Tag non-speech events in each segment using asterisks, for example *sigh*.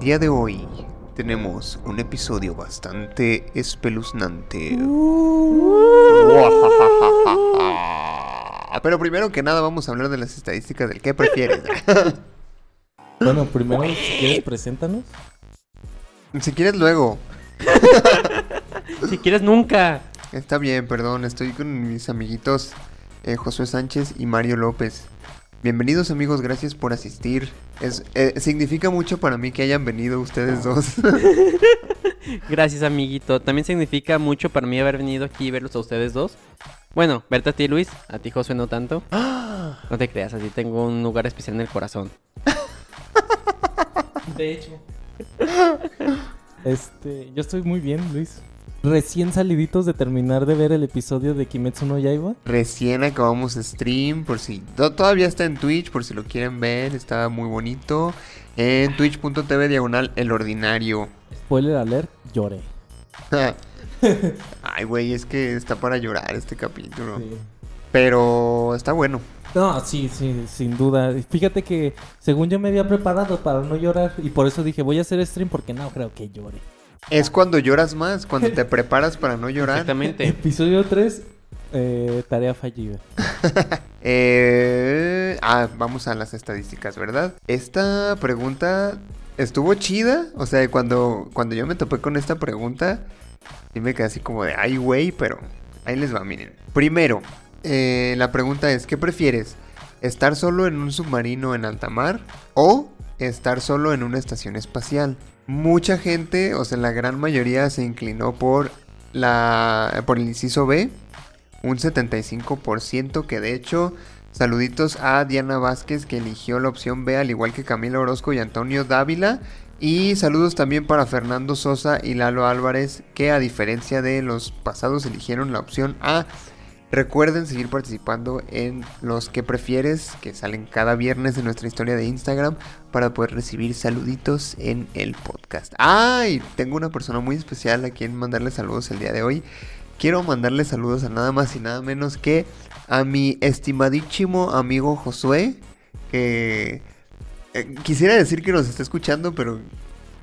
Día de hoy tenemos un episodio bastante espeluznante. Pero primero que nada vamos a hablar de las estadísticas del qué prefieres. *laughs* Bueno, primero, si quieres, preséntanos. si quieres luego. Si quieres, nunca. Está bien, perdón, estoy con mis amiguitos eh, Josué Sánchez y Mario López. Bienvenidos amigos, gracias por asistir. Es, eh, significa mucho para mí que hayan venido ustedes dos. *laughs* Gracias, amiguito. También significa mucho para mí haber venido aquí y verlos a ustedes dos. Bueno, verte a ti, Luis. A ti, Josué, no tanto. No te creas, así tengo un lugar especial en el corazón. De hecho. Este, yo estoy muy bien, Luis. Recién saliditos de terminar de ver el episodio de Kimetsu no Yaiba. Recién acabamos stream, por si to- todavía está en Twitch, por si lo quieren ver, está muy bonito. En twitch.tv diagonal el ordinario. Spoiler alert, lloré. *laughs* Ay, güey, es que está para llorar este capítulo. Sí. Pero está bueno. No, sí, sí, sin duda. Fíjate que según yo me había preparado para no llorar y por eso dije voy a hacer stream porque no creo que llore. Es cuando lloras más, cuando te preparas para no llorar. Exactamente. Episodio 3, eh, tarea fallida. *laughs* Eh, ah, vamos a las estadísticas, ¿verdad? Esta pregunta estuvo chida. O sea, cuando, cuando yo me topé con esta pregunta, sí me quedé así como de, ay, güey, pero ahí les va, miren. Primero, eh, la pregunta es, ¿qué prefieres? ¿Estar solo en un submarino en alta mar o estar solo en una estación espacial? Mucha gente, o sea, la gran mayoría se inclinó por la por el inciso B, un 75% que de hecho saluditos a Diana Vázquez que eligió la opción B al igual que Camila Orozco y Antonio Dávila y saludos también para Fernando Sosa y Lalo Álvarez que a diferencia de los pasados eligieron la opción A. Recuerden seguir participando en los que prefieres que salen cada viernes en nuestra historia de Instagram para poder recibir saluditos en el podcast. ¡Ay! Tengo una persona muy especial a quien mandarle saludos el día de hoy. Quiero mandarle saludos a nada más y nada menos que a mi estimadísimo amigo Josué, que eh, quisiera decir que nos está escuchando, pero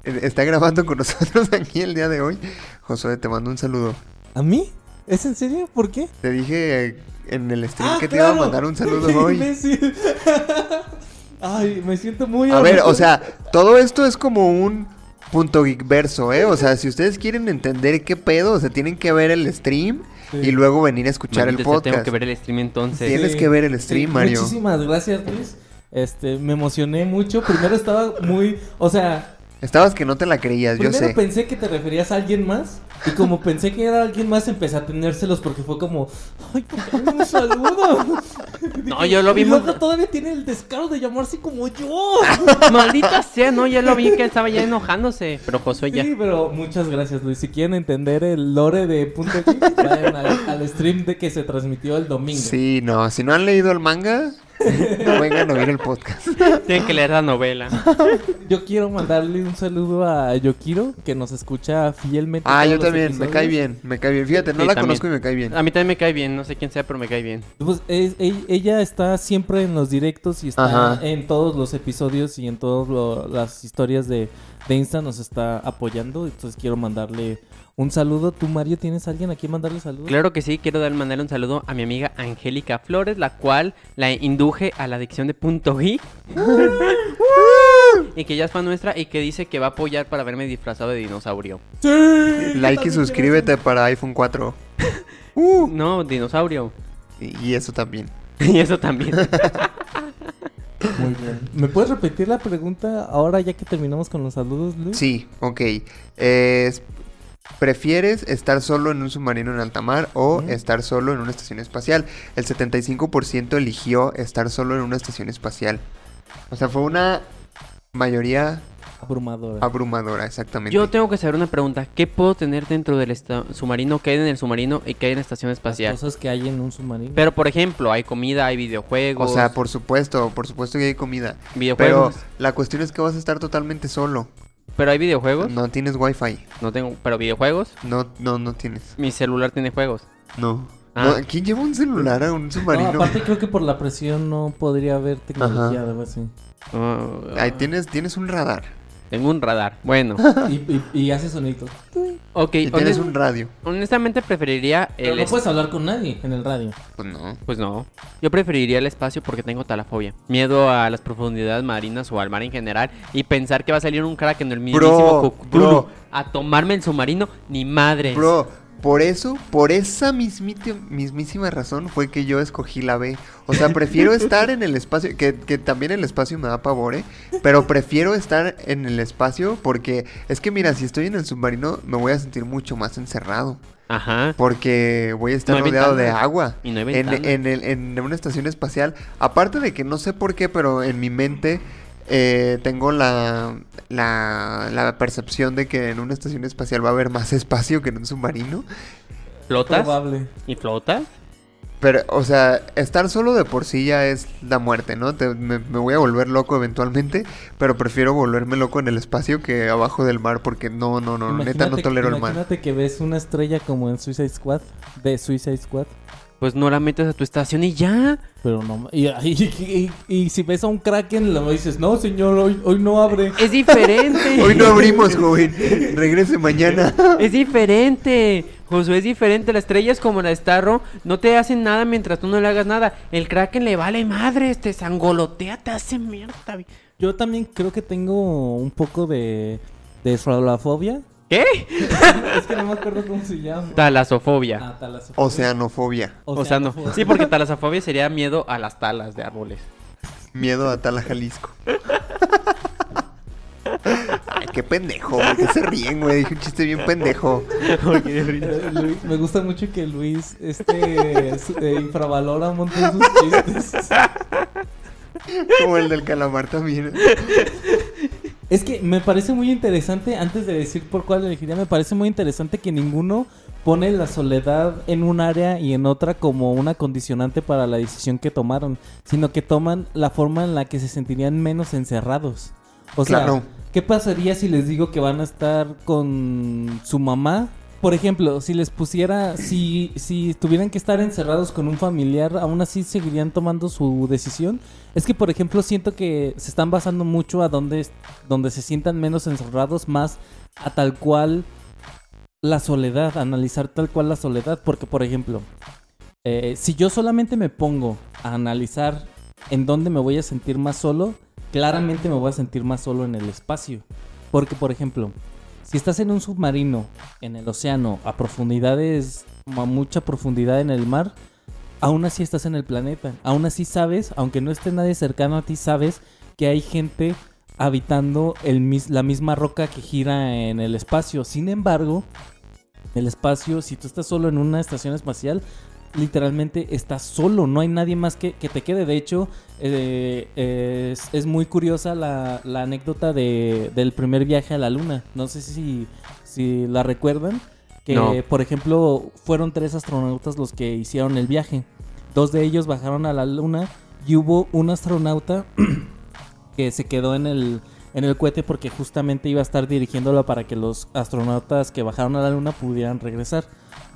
eh, está grabando con *laughs* nosotros aquí el día de hoy. Josué, te mando un saludo. ¿A mí? ¿Es en serio? ¿Por qué? Te dije en el stream Ah, que te iba a mandar un *laughs* saludo hoy. *laughs* Ay, me siento muy A ver, o sea, todo esto es como un punto geek verso, ¿eh? O sea, si ustedes quieren entender qué pedo, o sea, tienen que ver el stream Sí. y luego venir a escuchar el Maldita podcast. Tengo que ver el stream entonces. Tienes que ver el stream, Mario. Muchísimas gracias, Luis. Este, me emocioné mucho. Primero estaba muy, o sea, Estabas que no te la creías, yo primero sé. pensé que te referías a alguien más y como *laughs* pensé que era alguien más empecé a tenérselos porque fue como, ay, ¿por qué no *laughs* *laughs* yo lo vi Y muy- luego todavía tiene el descaro de llamarse como yo. Maldita sea, no, ya lo vi que estaba ya enojándose. Pero Josué ya. Sí, pero muchas gracias, Luis. Si quieren entender el lore de Punto vayan al, al stream de que se transmitió el domingo. Sí, no, si no han leído el manga, no vengan a oír el podcast. Tienen que leer la novela. Yo quiero mandarle un saludo a Yokiro, que nos escucha fielmente. Ah, yo también, me cae bien, me cae bien. Fíjate, no Sí, la también. conozco y me cae bien. A mí también me cae bien, no sé quién sea, pero me cae bien. Pues es- e- ella está siempre en los directos y está Ajá. en todos los episodios y en todas las historias de, de Insta nos está apoyando. Entonces quiero mandarle un saludo. ¿Tú, Mario, tienes a alguien a quien mandarle saludos? Claro que sí, quiero dar mandarle un saludo a mi amiga Angélica Flores, la cual la induje a la adicción de punto geek. *laughs* y que ya es fan nuestra y que dice que va a apoyar para verme disfrazado de dinosaurio. Sí. Like y suscríbete para iPhone 4. *laughs* Uh, No, dinosaurio. y y eso también. *laughs* y eso también. Muy bien. ¿Me puedes repetir la pregunta ahora ya que terminamos con los saludos, Luis? Sí, ok. Es- ¿Prefieres estar solo en un submarino en alta mar o Ujú. estar solo en una estación espacial? El 75% eligió estar solo en una estación espacial. O sea, fue una mayoría Abrumadora. abrumadora, exactamente. Yo tengo que saber una pregunta. ¿Qué puedo tener dentro del esta- submarino? ¿Qué hay en el submarino y qué hay en la estación Las espacial? cosas que hay en un submarino. Pero, por ejemplo, hay comida, hay videojuegos. o sea, por supuesto, por supuesto que hay comida. Pero videojuegos. la cuestión es que vas a estar totalmente solo. Pero, hay videojuegos. No. No tienes wifi. tengo. Pero videojuegos. No, no, no tienes. Mi celular tiene juegos. No. Ah. No, ¿Quién lleva un celular a un No, submarino? aparte creo que por la presión no podría haber tecnología o algo así. Ah, Ahí tienes, tienes un radar. Tengo un radar. Bueno. *laughs* Y, y, y hace sonidos. Ok. Y tienes un radio. Honestamente preferiría Pero el no es- puedes hablar con nadie en el radio. Pues no. Pues no. Yo preferiría el espacio porque tengo talafobia. Miedo a las profundidades marinas o al mar en general. Y pensar que va a salir un crack en el mismísimo Bro, Cthulhu bro. a tomarme el submarino. Ni madres. Bro, por eso, por esa mismísima razón fue que yo escogí la B. O sea, prefiero *laughs* estar en el espacio, que, que también el espacio me da pavor, ¿eh? Pero prefiero estar en el espacio porque es que mira, si estoy en el submarino me voy a sentir mucho más encerrado. Ajá. Porque voy a estar No rodeado de agua. Y no hay En, ventana. en, el- en una estación espacial. Aparte de que no sé por qué, pero en mi mente eh, tengo la, la, la percepción de que en una estación espacial va a haber más espacio que en un submarino. ¿Flotas? Probable. ¿Y flotas? Pero, o sea, estar solo de por sí ya es la muerte, ¿no? Te- me, me voy a volver loco eventualmente, pero prefiero volverme loco en el espacio que abajo del mar porque no, no, no, neta no Imagínate- tolero el mar. Imagínate que ves una estrella como en Suicide Squad. De Suicide Squad. Pues no la metes a tu estación y ya. Pero no. Y, y- y- y si ves a un Kraken, lo dices, no, señor, hoy, hoy no abre. Es diferente. *laughs* Hoy no abrimos, joven. Regrese mañana. Es diferente. Josué es diferente. La estrella es como la Starro. No te hacen nada mientras tú no le hagas nada. El Kraken le vale madre. Te sangolotea, te hace mierda. Yo también creo que tengo un poco de. de. ¿Qué? es que no me acuerdo cómo se llama. Talasofobia. Ah, talasofobia. Oceanofobia. Oceanofobia. Sí, porque talasofobia sería miedo a las talas de árboles. Miedo a Tala, Jalisco. Ay, qué pendejo, güey. Que se ríen, güey. Dije un chiste bien pendejo. Eh, Luis, me gusta mucho que Luis este eh, infravalora un montón sus chistes. Como el del calamar también. Es que me parece muy interesante, antes de decir por cuál elegiría, me parece muy interesante que ninguno pone la soledad en un área y en otra como una condicionante para la decisión que tomaron, sino que toman la forma en la que se sentirían menos encerrados. O sea, Claro. ¿qué pasaría si les digo que van a estar con su mamá? Por ejemplo, si les pusiera, si, si tuvieran que estar encerrados con un familiar, aún así seguirían tomando su decisión. Es que, por ejemplo, siento que se están basando mucho a donde, donde se sientan menos encerrados, más a tal cual la soledad, analizar tal cual la soledad. Porque, por ejemplo, eh, si yo solamente me pongo a analizar en dónde me voy a sentir más solo, claramente me voy a sentir más solo en el espacio. Porque, por ejemplo, si estás en un submarino, en el océano, a profundidades, a mucha profundidad en el mar, aún así estás en el planeta. Aún así sabes, aunque no esté nadie cercano a ti, sabes que hay gente habitando la misma roca que gira en el espacio. Sin embargo, el espacio, si tú estás solo en una estación espacial, literalmente estás solo, no hay nadie más que, que te quede. De hecho, eh, es, es muy curiosa la, la anécdota de, del primer viaje a la luna. No sé si, si la recuerdan. Que, No. por ejemplo, fueron tres astronautas los que hicieron el viaje. Dos de ellos bajaron a la luna y hubo un astronauta *clears throat* que se quedó en el, en el cohete porque justamente iba a estar dirigiéndolo para que los astronautas que bajaron a la luna pudieran regresar.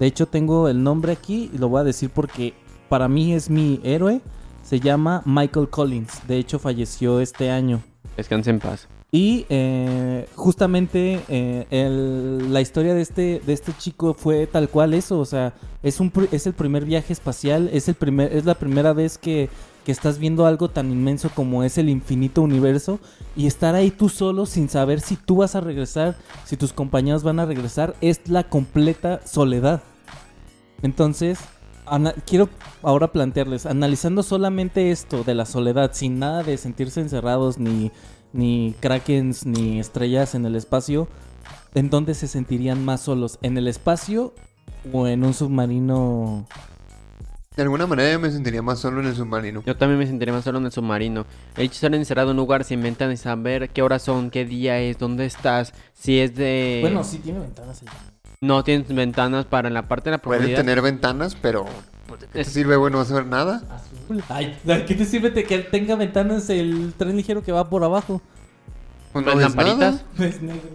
De hecho, tengo el nombre aquí y lo voy a decir porque para mí es mi héroe. Se llama Michael Collins. De hecho, falleció este año. Descanse en paz. Y eh, justamente eh, el- la historia de este, de este chico fue tal cual eso. O sea, es, un, es el primer viaje espacial. Es, el primer, es la primera vez que, que estás viendo algo tan inmenso como es el infinito universo. Y estar ahí tú solo sin saber si tú vas a regresar, si tus compañeros van a regresar, es la completa soledad. Entonces, quiero ahora plantearles, analizando solamente esto de la soledad, sin nada de sentirse encerrados, ni, ni krakens, ni estrellas en el espacio, ¿en dónde se sentirían más solos? ¿En el espacio o en un submarino De alguna manera yo me sentiría más solo en el submarino. Yo también me sentiría más solo en el submarino. El hecho de estar encerrado en un lugar sin ventanas y saber qué horas son, qué día es, dónde estás, si es de... Bueno, sí tiene ventanas. el- No tienes ventanas para en la parte de la Puede profundidad. tener ventanas, pero... ¿de ¿Qué te Es- sirve, güey? No vas a ver nada. Azul. Ay, ¿de ¿qué te sirve de que tenga ventanas el tren ligero que va por abajo? Pues Las ves lamparitas. nada. Es negro.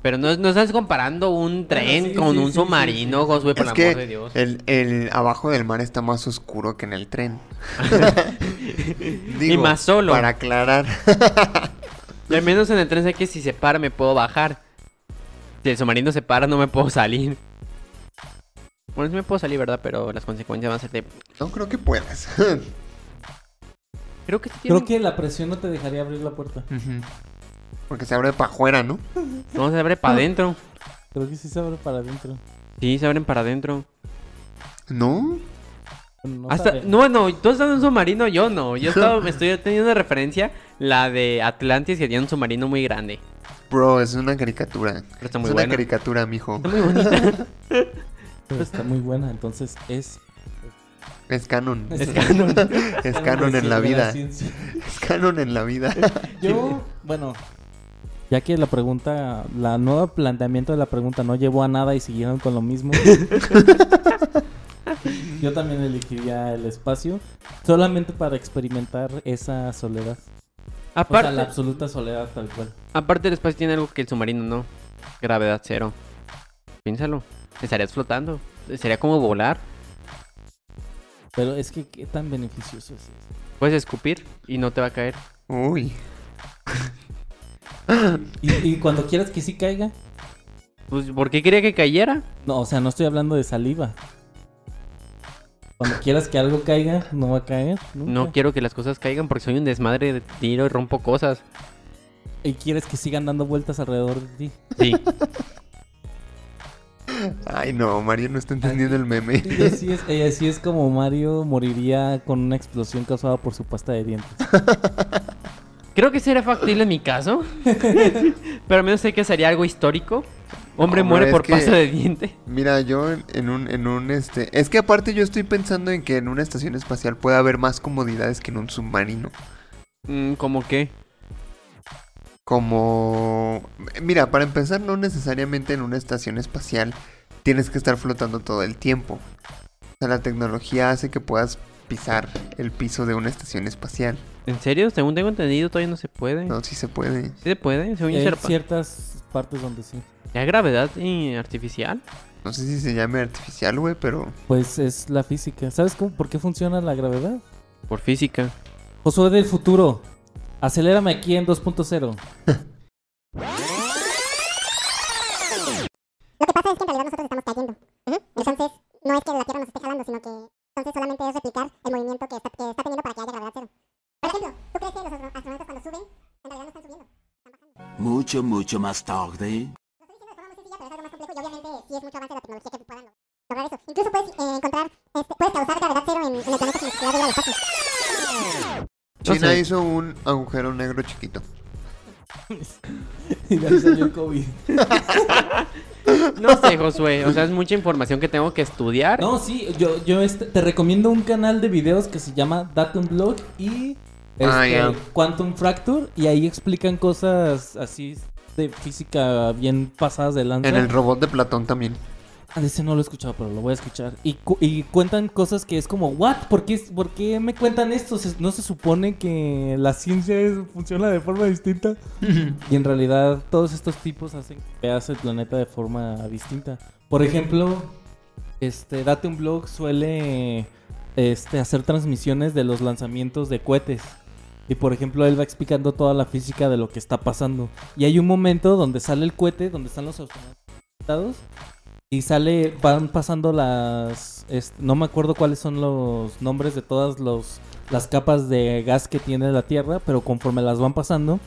Pero no, no estás comparando un tren sí, con sí, un sí, submarino, sí, sí. Josué, por Es el que amor de Dios. el, el abajo del mar está más oscuro que en el tren. Y más solo. Para aclarar. Y al menos en el tren sé que si se para me puedo bajar. Si el submarino se para no me puedo salir. Bueno, sí me puedo salir, ¿verdad? Pero las consecuencias van a ser de... no creo que puedas. *laughs* Creo que sí Creo que la presión no te dejaría abrir la puerta. Porque se abre para afuera, ¿no? No, se abre para adentro. Creo que sí se abre para adentro. Sí, se abren para adentro. ¿No? No Hasta, sabe. no, bueno, tú estás en un submarino, yo no. Yo estaba, me *laughs* estoy teniendo de referencia la de Atlantis que tenía un submarino muy grande. Bro, es una caricatura. Pero está muy es una buena. caricatura, mijo. Está muy bonita. *laughs* Pero está muy buena, entonces es... Es canon. Es canon. *laughs* Es canon en la vida. Es canon en la vida. Yo, bueno, ya que la pregunta, la nueva planteamiento de la pregunta no llevó a nada y siguieron con lo mismo. *laughs* Yo también elegiría el espacio solamente para experimentar esa soledad. O Aparte, sea, la absoluta soledad tal cual. aparte el espacio tiene algo que el submarino no. Gravedad cero. Piénsalo. Estarías flotando. Sería como volar. Pero es que qué tan beneficioso es eso. Puedes escupir y no te va a caer. Uy. *laughs* Y, y cuando quieras que sí caiga, Pues, ¿por qué quería que cayera? no, o sea, no estoy hablando de saliva. Cuando quieras que algo caiga, no va a caer. nunca. No quiero que las cosas caigan porque soy un desmadre de tiro y rompo cosas. Y quieres que sigan dando vueltas alrededor de ti. Sí. Ay, no, Mario no está entendiendo el meme. Y así es, y así es como Mario moriría con una explosión causada por su pasta de dientes. Creo que sería factible en mi caso. *laughs* Pero al menos sé que sería algo histórico. Hombre No, muere por que- pasta de diente. Mira, yo en- en un, en un, este... Es que aparte yo estoy pensando en que en una estación espacial puede haber más comodidades que en un submarino. Mm, ¿Cómo qué? Como... Mira, para empezar, no necesariamente en una estación espacial tienes que estar flotando todo el tiempo. O sea, la tecnología hace que puedas pisar el piso de una estación espacial. ¿En serio? Según tengo entendido, todavía no se puede. No, sí se puede. Sí se puede, según Hay ciertas partes donde sí. ¿Ya gravedad y artificial? No sé si se llame artificial, güey, pero... Pues es la física. ¿Sabes cómo, por qué funciona la gravedad? Por física. Josué del futuro. Acelérame aquí en 2.0. *laughs* Lo que pasa es que en realidad nosotros estamos cayendo. Entonces, no es que la Tierra nos esté jalando, sino que entonces solamente es replicar el movimiento que está, que está teniendo para que haya gravedad cero. Por ejemplo, ¿tú crees que los astro- astronautas cuando suben, en realidad no están subiendo? Están bajando. Mucho, mucho más tarde. Sí es mucho avance de la tecnología que puedan lograr eso. Incluso puedes eh, encontrar, este, puedes causar gravedad cero en, en el planeta sin necesidad de ir al espacio. No China sé. hizo un agujero negro chiquito. *laughs* y de ahí salió el COVID. No sé, Josué. O sea, es mucha información que tengo que estudiar. No, sí, yo, yo este- te recomiendo un canal de videos que se llama Datum Blog y Ah, este, ya. Quantum Fracture. Y ahí explican cosas así de física bien pasadas de lanza. En el robot de Platón también. Ah, ese no lo he escuchado, pero lo voy a escuchar. Y, cu- y cuentan cosas que es como, ¿what? ¿Por qué, por qué me cuentan esto? Se- ¿No se supone que la ciencia es- funciona de forma distinta? *laughs* y en realidad todos estos tipos hacen que veas el planeta de forma distinta. Por ejemplo, este, Date un Blog suele este, hacer transmisiones de los lanzamientos de cohetes. Y por ejemplo, él va explicando toda la física de lo que está pasando. Y hay un momento donde sale el cohete, donde están los astronautas y sale, van pasando las, no me acuerdo cuáles son los nombres de todas los, las capas de gas que tiene la Tierra, pero conforme las van pasando,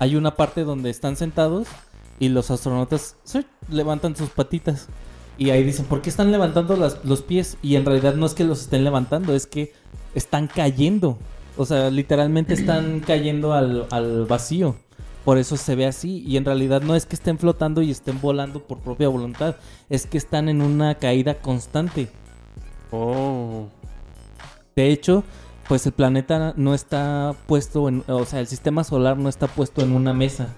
hay una parte donde están sentados y los astronautas levantan sus patitas. Y ahí dicen, ¿por qué están levantando las- los pies? Y en realidad no es que los estén levantando, es que están cayendo. O sea, literalmente están cayendo al, al vacío. Por eso se ve así. Y en realidad no es que estén flotando y estén volando por propia voluntad. Es que están en una caída constante. Oh. De hecho, pues el planeta no está puesto en, o sea, el sistema solar no está puesto en una mesa.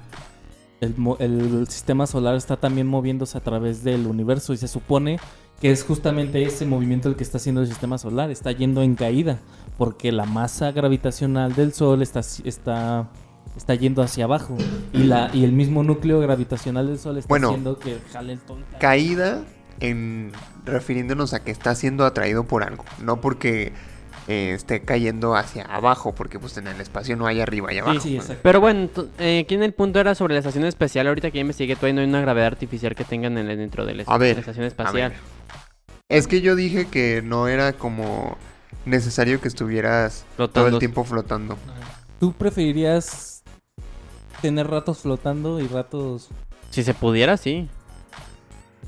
El, el sistema solar está también moviéndose a través del universo y se supone que es justamente ese movimiento el que está haciendo el sistema solar, está yendo en caída, porque la masa gravitacional del Sol está, está, está yendo hacia abajo y, la, y el mismo núcleo gravitacional del Sol está Bueno. haciendo que jale el ton- Caída en refiriéndonos a que está siendo atraído por algo, no porque eh, esté cayendo hacia abajo, porque pues en el espacio no hay arriba y abajo. Sí, sí, exacto. Pero bueno, eh, aquí en el punto era sobre la estación espacial. Ahorita que ya investigué, todavía no hay una gravedad artificial que tengan en el- dentro de la, A ver, la estación A espacial. ver. Es que yo dije que no era como necesario que estuvieras todo Flotando. el tiempo flotando. ¿Tú preferirías tener ratos flotando y ratos... Si se pudiera, sí.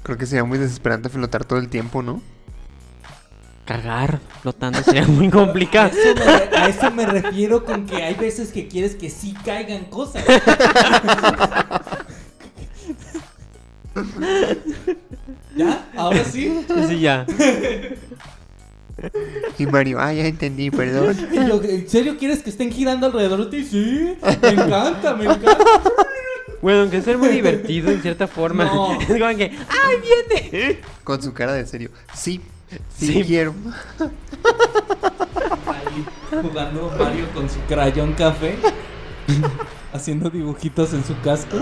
Creo que sería muy desesperante flotar todo el tiempo, ¿no? Cagar flotando sería muy complicado. *laughs* eso, me, a eso me refiero con que hay veces que quieres que sí caigan cosas. *laughs* *laughs* ¿Ya? ¿Ahora sí? Sí, ya. *laughs* Y Mario, ah, ya entendí, perdón. *laughs* Y yo, ¿En serio quieres que estén girando alrededor de ti? Sí, me encanta, me encanta. Bueno, aunque sea muy divertido en cierta forma. No. Es como que, ¡ay, viene! Con su cara de serio. Sí, sí, Sí. quiero. Ahí jugando Mario con su crayón café. Haciendo dibujitos en su casco.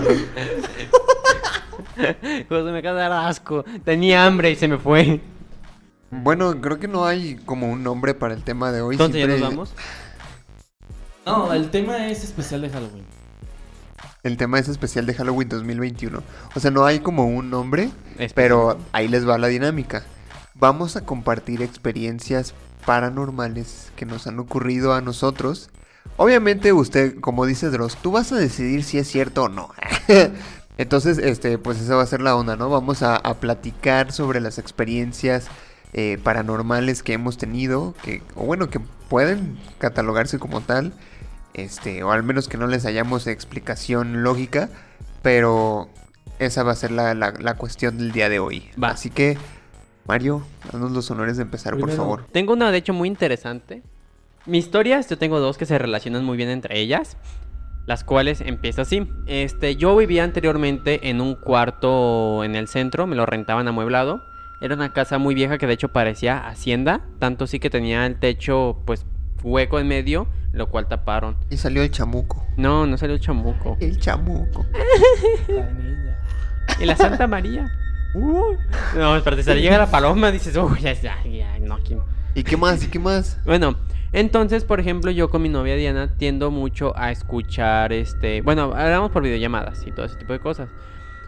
*laughs* Pues me acaba de dar asco. Tenía hambre y se me fue. Bueno, creo que no hay como un nombre para el tema de hoy. Entonces ya nos Siempre- vamos. No, el tema es especial de Halloween. El tema es especial de Halloween 2021. O sea, no hay como un nombre, Especial. pero ahí les va la dinámica. Vamos a compartir experiencias paranormales que nos han ocurrido a nosotros. Obviamente usted, como dice Dross, tú vas a decidir si es cierto o no. *laughs* Entonces, este, pues esa va a ser la onda, ¿no? Vamos a, a platicar sobre las experiencias eh, paranormales que hemos tenido, que, o bueno, que pueden catalogarse como tal, este, o al menos que no les hayamos explicación lógica, pero esa va a ser la, la- la cuestión del día de hoy. Va. Así que, Mario, danos los honores de empezar, por favor. Tengo una, de hecho, muy interesante. Mis historias, yo tengo dos que se relacionan muy bien entre ellas. Las cuales empieza así. Este, yo vivía anteriormente en un cuarto en el centro, me lo rentaban amueblado. Era una casa muy vieja que de hecho parecía hacienda, tanto sí que tenía el techo pues hueco en medio, lo cual taparon. Y salió el chamuco. No, no salió el chamuco. El chamuco. La *laughs* niña. Y la Santa María. Uh. No, espérate, se llega la paloma, dices, uy, ya, ya, ya, no, aquí no". ¿Y qué más? ¿Y qué más? Bueno, entonces, por ejemplo, yo con mi novia Diana tiendo mucho a escuchar, este, bueno, hablamos por videollamadas y todo ese tipo de cosas.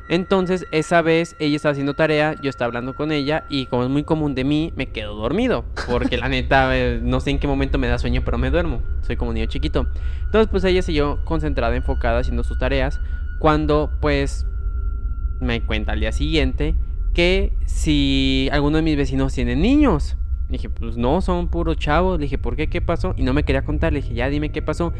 Entonces, esa vez ella estaba haciendo tarea, yo estaba hablando con ella y como es muy común de mí, me quedo dormido. Porque la *laughs* neta, eh, no sé en qué momento me da sueño, pero me duermo. Soy como un niño chiquito. Entonces, pues ella siguió concentrada, enfocada, haciendo sus tareas. Cuando, pues, me cuenta al día siguiente que si alguno de mis vecinos tiene niños. Le dije, pues no, son puros chavos. Le dije, ¿por qué? ¿Qué pasó? Y no me quería contar. Le dije, ya dime qué pasó.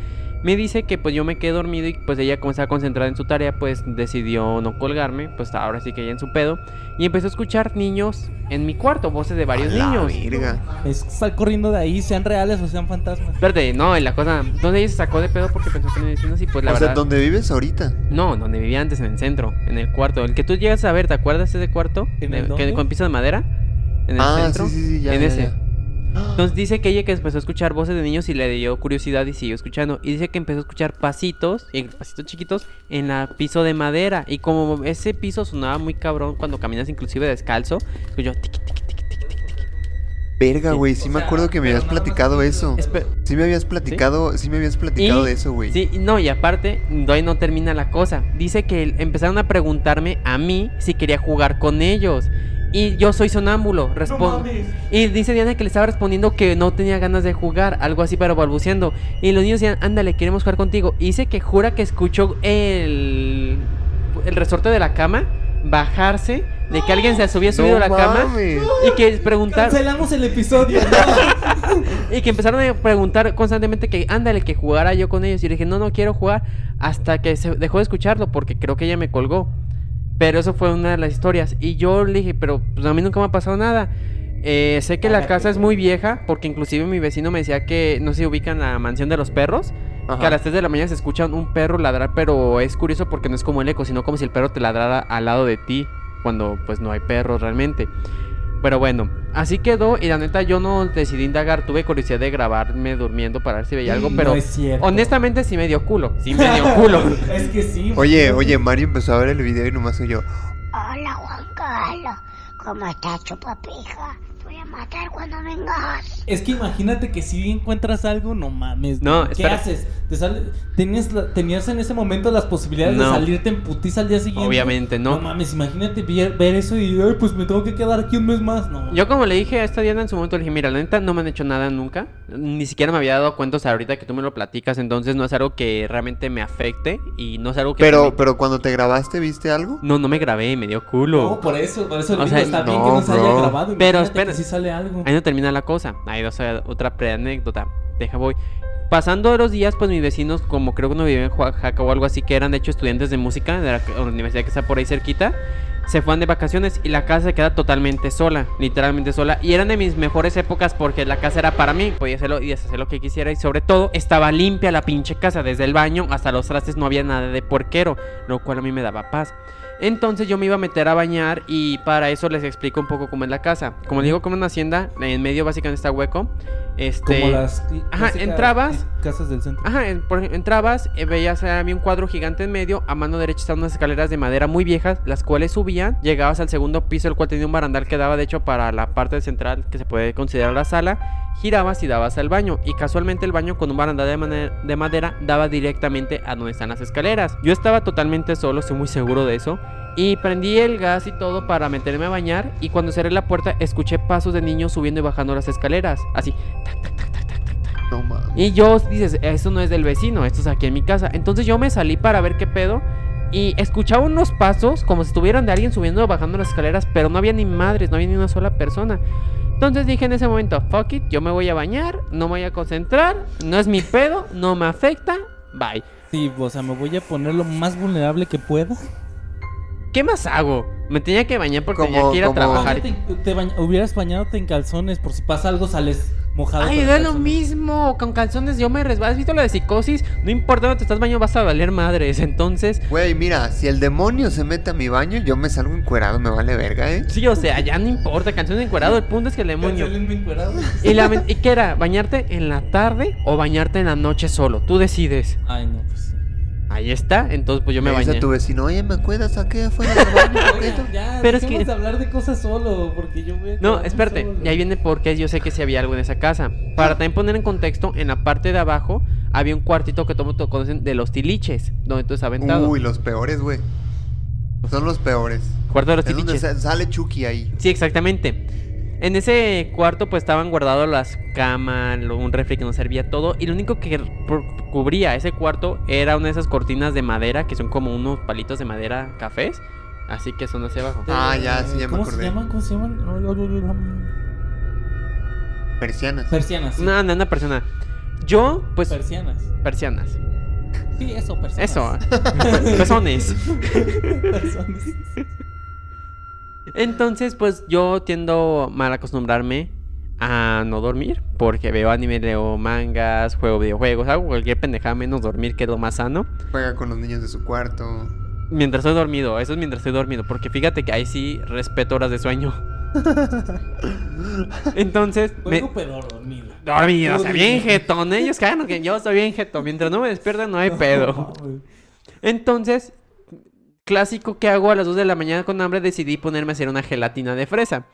Me dice que pues yo me quedé dormido y pues ella como estaba concentrada en su tarea, pues decidió no colgarme. Pues ahora sí que ella en su pedo. Y empezó a escuchar niños en mi cuarto, voces de varios la niños. virga. Es sal corriendo de ahí, sean reales o sean fantasmas. Espérate, no, la cosa. Entonces ella se sacó de pedo porque pensó que tenía vecinos y pues la o verdad. sea, ¿dónde vives ahorita? No, donde vivía antes, en el centro, en el cuarto. El que tú llegas a ver, ¿te acuerdas de ese cuarto? ¿En De- el que- con piso de madera. En el ah, centro. sí, sí, sí, ya. en ya, ese. ya. Entonces dice que ella que empezó a escuchar voces de niños y le dio curiosidad y siguió escuchando. Y dice que empezó a escuchar pasitos, y pasitos chiquitos, en la piso de madera. Y como ese piso sonaba muy cabrón cuando caminas inclusive descalzo, escuchó tiqui, tiqui, tiqui, tiqui, tiqui, tiqui. Verga, güey, sí O me sea, acuerdo que me habías platicado eso. Sí me habías platicado, sí, me habías platicado Y- de eso, güey. Sí, no, y aparte, ahí no termina la cosa. Dice que empezaron a preguntarme a mí si quería jugar con ellos. Y yo soy sonámbulo, respondo. y dice Diana que le estaba respondiendo que no tenía ganas de jugar, algo así, pero balbuceando. Y los niños decían, ándale, queremos jugar contigo. Y dice que jura que escuchó el, el resorte de la cama bajarse, de que alguien se había subido No a la cama. mames. Y que preguntar Cancelamos el episodio. ¿no? *laughs* y que empezaron a preguntar constantemente que ándale, que jugara yo con ellos. Y le dije, no, no quiero jugar. Hasta que se dejó de escucharlo porque creo que ella me colgó. Pero eso fue una de las historias. Y yo le dije, pero pues a mí nunca me ha pasado nada. Eh, sé que la casa es muy vieja porque inclusive mi vecino me decía que no se ubican la mansión de los perros. Que a las 3 de la mañana se escucha un perro ladrar, pero es curioso porque no es como el eco, sino como si el perro te ladrara al lado de ti, cuando pues no hay perros realmente. Pero bueno, así quedó y la neta yo no decidí indagar, tuve curiosidad de grabarme durmiendo para ver si veía algo, No pero es cierto. honestamente sí me dio culo, sí me dio *laughs* culo. es que sí. Oye, oye, Mario empezó a ver el video y nomás soy yo. Hola Juan Carlos, ¿cómo estás chupapija? Te voy a matar cuando vengas. Es que imagínate que si encuentras algo, no mames. No, ¿Qué espera. haces? ¿Te sale... ¿Tenías, la- tenías en ese momento las posibilidades No. de salirte en putiza al día siguiente? Obviamente no. No mames, imagínate ver, ver eso y ay, pues me tengo que quedar aquí un mes más. No. Yo como le dije a esta Diana en su momento, le dije, mira, la neta no me han hecho nada nunca. Ni siquiera me había dado cuenta hasta ahorita que tú me lo platicas, entonces no es algo que realmente me afecte y no es algo que... Pero, pero cuando te grabaste, ¿viste algo? No, no me grabé, me dio culo. No, por eso, por eso O le sea, digo, está bien que no se haya grabado. Pero imagínate espera. que si sale algo. Ahí no termina la cosa. Ahí o sea, otra preanécdota. Deja voy. Pasando los días, pues mis vecinos, como creo que no vivían en Oaxaca o algo así, que eran de hecho estudiantes de música de la, la universidad que está por ahí cerquita, se fueron de vacaciones y la casa se queda totalmente sola, literalmente sola. Y eran de mis mejores épocas porque la casa era para mí, podía hacerlo y deshacer lo que quisiera. Y sobre todo, estaba limpia la pinche casa, desde el baño hasta los trastes no había nada de porquero, lo cual a mí me daba paz. Entonces yo me iba a meter a bañar y para eso les explico un poco cómo es la casa. Como les digo, como una hacienda, en medio básicamente está hueco. Este, Como las Ajá, entrabas. casas del centro. Ajá, en- por entrabas, eh, veías, eh, había un cuadro gigante en medio, a mano derecha estaban unas escaleras de madera muy viejas, las cuales subían, llegabas al segundo piso, el cual tenía un barandal que daba de hecho para la parte central que se puede considerar la sala, girabas y dabas al baño, y casualmente el baño con un barandal de, madera daba directamente a donde están las escaleras. Yo estaba totalmente solo, estoy muy seguro de eso. Y prendí el gas y todo para meterme a bañar. Y cuando cerré la puerta, escuché pasos de niños subiendo y bajando las escaleras. Así, No mames. y yo dices, esto no es del vecino, esto es aquí en mi casa. Entonces yo me salí para ver qué pedo. Y escuchaba unos pasos como si estuvieran de alguien subiendo o bajando las escaleras, pero no había ni madres, no había ni una sola persona. Entonces dije en ese momento, fuck it, yo me voy a bañar, no me voy a concentrar, no es mi pedo, no me afecta, bye. Sí, o sea, me voy a poner lo más vulnerable que pueda. ¿Qué más hago? Me tenía que bañar porque Como- tenía que ir a trabajar. Te, te baña- hubieras bañándote en calzones por si pasa algo sales mojado. Ay, da lo calzones. mismo, con calzones yo me resbalo. ¿Has visto la de psicosis? No importa dónde te estás bañando, vas a valer madres. Entonces, Güey, mira, si el demonio se mete a mi baño, yo me salgo encuerado, me vale verga, ¿eh? Sí, o sea, ya no importa, canción de encuerado, el punto es que el demonio. Calzones. ¿Y, la, ¿Y qué era? ¿Bañarte en la tarde o bañarte en la noche solo? Tú decides. Ay, no, pues. Ahí está, entonces pues yo me Le dice bañé. a tu vecino, oye, ¿me cuidas aquí afuera del *laughs* baño? Ya, Pero es que- de hablar de cosas solo, porque yo voy a No, espérate, solo. y ahí viene porque yo sé que sí había algo en esa casa. Para también poner en contexto, en la parte de abajo había un cuartito que todos conocen de los tiliches, donde tú estás aventado. Uy, los peores, güey. Son los peores. Cuarto de los Es tiliches. sa- sale Chucky ahí. Sí, exactamente. En ese cuarto pues estaban guardados las camas, un refri que nos servía todo y lo único que cubría ese cuarto era una de esas cortinas de madera que son como unos palitos de madera cafés, así que son hacia abajo. Ah, ya, sí, ya me ¿Cómo acordé. se llaman? ¿Cómo se llaman? Persianas. Persianas. sí. No, no, una persona. Yo pues Persianas. persianas. Sí, eso, persianas. Eso. *laughs* Pezones. Personas. Entonces, pues yo tiendo mal a acostumbrarme a no dormir. Porque veo anime, leo mangas, juego videojuegos, hago cualquier pendejada menos dormir, que es lo más sano. Juega con los niños de su cuarto. Mientras estoy dormido, eso es mientras estoy dormido. Porque fíjate que ahí sí respeto horas de sueño. *laughs* Entonces, me... Juego pedor dormido. dormido, o sea, bien jetón. Ellos cagan que yo estoy bien jetón. Mientras no me despiertan, no hay pedo. *laughs* Entonces, clásico que hago a las 2 de la mañana con hambre, decidí ponerme a hacer una gelatina de fresa.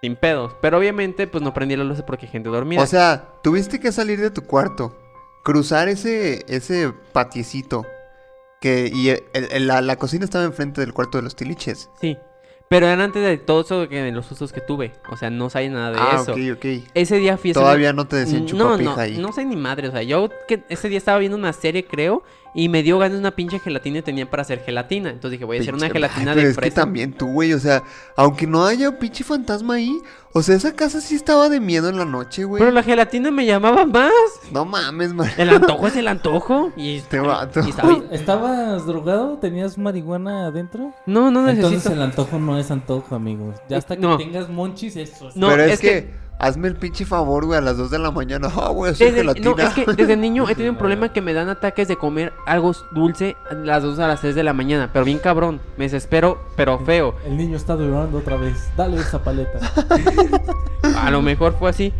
Sin pedos. Pero obviamente, pues no prendí la luz porque gente dormida. O sea, tuviste que salir de tu cuarto, cruzar ese, ese patiecito, que, y el- el- la, la cocina estaba enfrente del cuarto de los tiliches. sí. Pero era antes de todo eso que de los sustos que tuve. O sea, no sabía nada de ah, eso. ok, ok. Ese día fui a Todavía no te decían no, chupapija no, ahí. no sé ni madre. O sea, yo que ese día estaba viendo una serie, creo. Y me dio ganas de una pinche gelatina y tenía para hacer gelatina. Entonces dije, voy a hacer una gelatina pero de es que también tú, güey, o sea, aunque no haya un pinche fantasma ahí, o sea, esa casa sí estaba de miedo en la noche, güey. Pero la gelatina me llamaba más. No mames, man. El antojo es el antojo. Y, *laughs* Este vato. y estaba *laughs* ¿Estabas drogado? ¿Tenías marihuana adentro? No, no necesito. Entonces el antojo no es antojo, amigos. Ya hasta que No. tengas monchis, eso es. No, pero es, es que, que- hazme el pinche favor, güey, a las 2 de la mañana. *laughs* Ah, güey, hacer Desde, gelatina. no, es que desde *laughs* niño he tenido un problema que me dan ataques de comer algo dulce a las 2 a las 3 de la mañana. Pero bien cabrón. Me desespero, pero feo. El niño está llorando otra vez. Dale esa paleta. *laughs* A lo mejor fue así.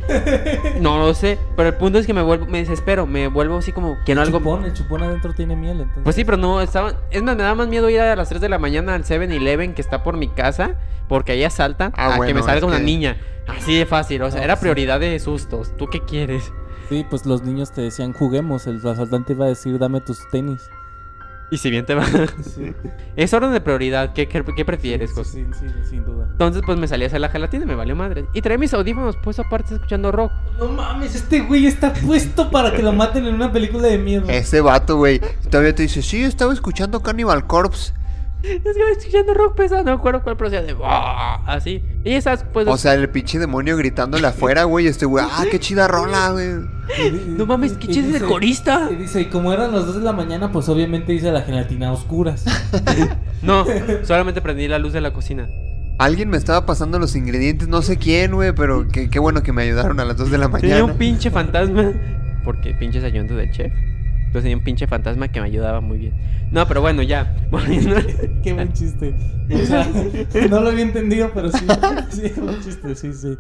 No lo sé. Pero el punto es que me vuelvo, me desespero. Me vuelvo así como que no El algo. chupón, el chupón adentro tiene miel, entonces. Pues sí, pero no, estaban. Es más, me da más miedo ir a las 3 de la mañana al 7-Eleven que está por mi casa. Porque ahí asaltan. Ah, a que me salga una que- niña. Así de fácil. O sea, No, era sí. prioridad de sustos. ¿Tú qué quieres? Sí, pues los niños te decían juguemos. El asaltante iba a decir dame tus tenis. Y si bien te va. Sí, es orden de prioridad. ¿Qué, qué, qué prefieres, sí, José? sí, sí, sin duda. Entonces, pues me salí a hacer la gelatina y me valió madre. Y traía mis audífonos, pues aparte escuchando rock. No mames, este güey está puesto para que lo maten en una película de miedo. Ese vato, güey, todavía te dice, sí, estaba escuchando Cannibal Corpse. Es que iba escuchando rock pesado, no me acuerdo cuál, pero de "Buah", así. Y esas, pues. O sea, el pinche demonio gritándole afuera, güey, este güey, ah, qué chida rola, güey. *laughs* no mames, qué chiste de corista. Y dice, y como eran las 2 de la mañana, pues obviamente hice la gelatina a oscuras. *laughs* No, solamente prendí la luz de la cocina. Alguien me estaba pasando los ingredientes, no sé quién, güey, pero qué, qué bueno que me ayudaron a las 2 de la Tenía mañana. un pinche fantasma. Porque pinches ayudantes del chef. Entonces tenía un pinche fantasma que me ayudaba muy bien. No, pero bueno, ya. *laughs* Qué buen chiste. *laughs* O sea, no lo había entendido, pero sí. *laughs* Sí, buen chiste, sí, sí.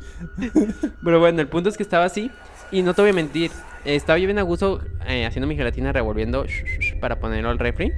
Pero bueno, el punto es que estaba así. Y no te voy a mentir. Estaba yo bien a gusto eh, haciendo mi gelatina, revolviendo para ponerlo al refri.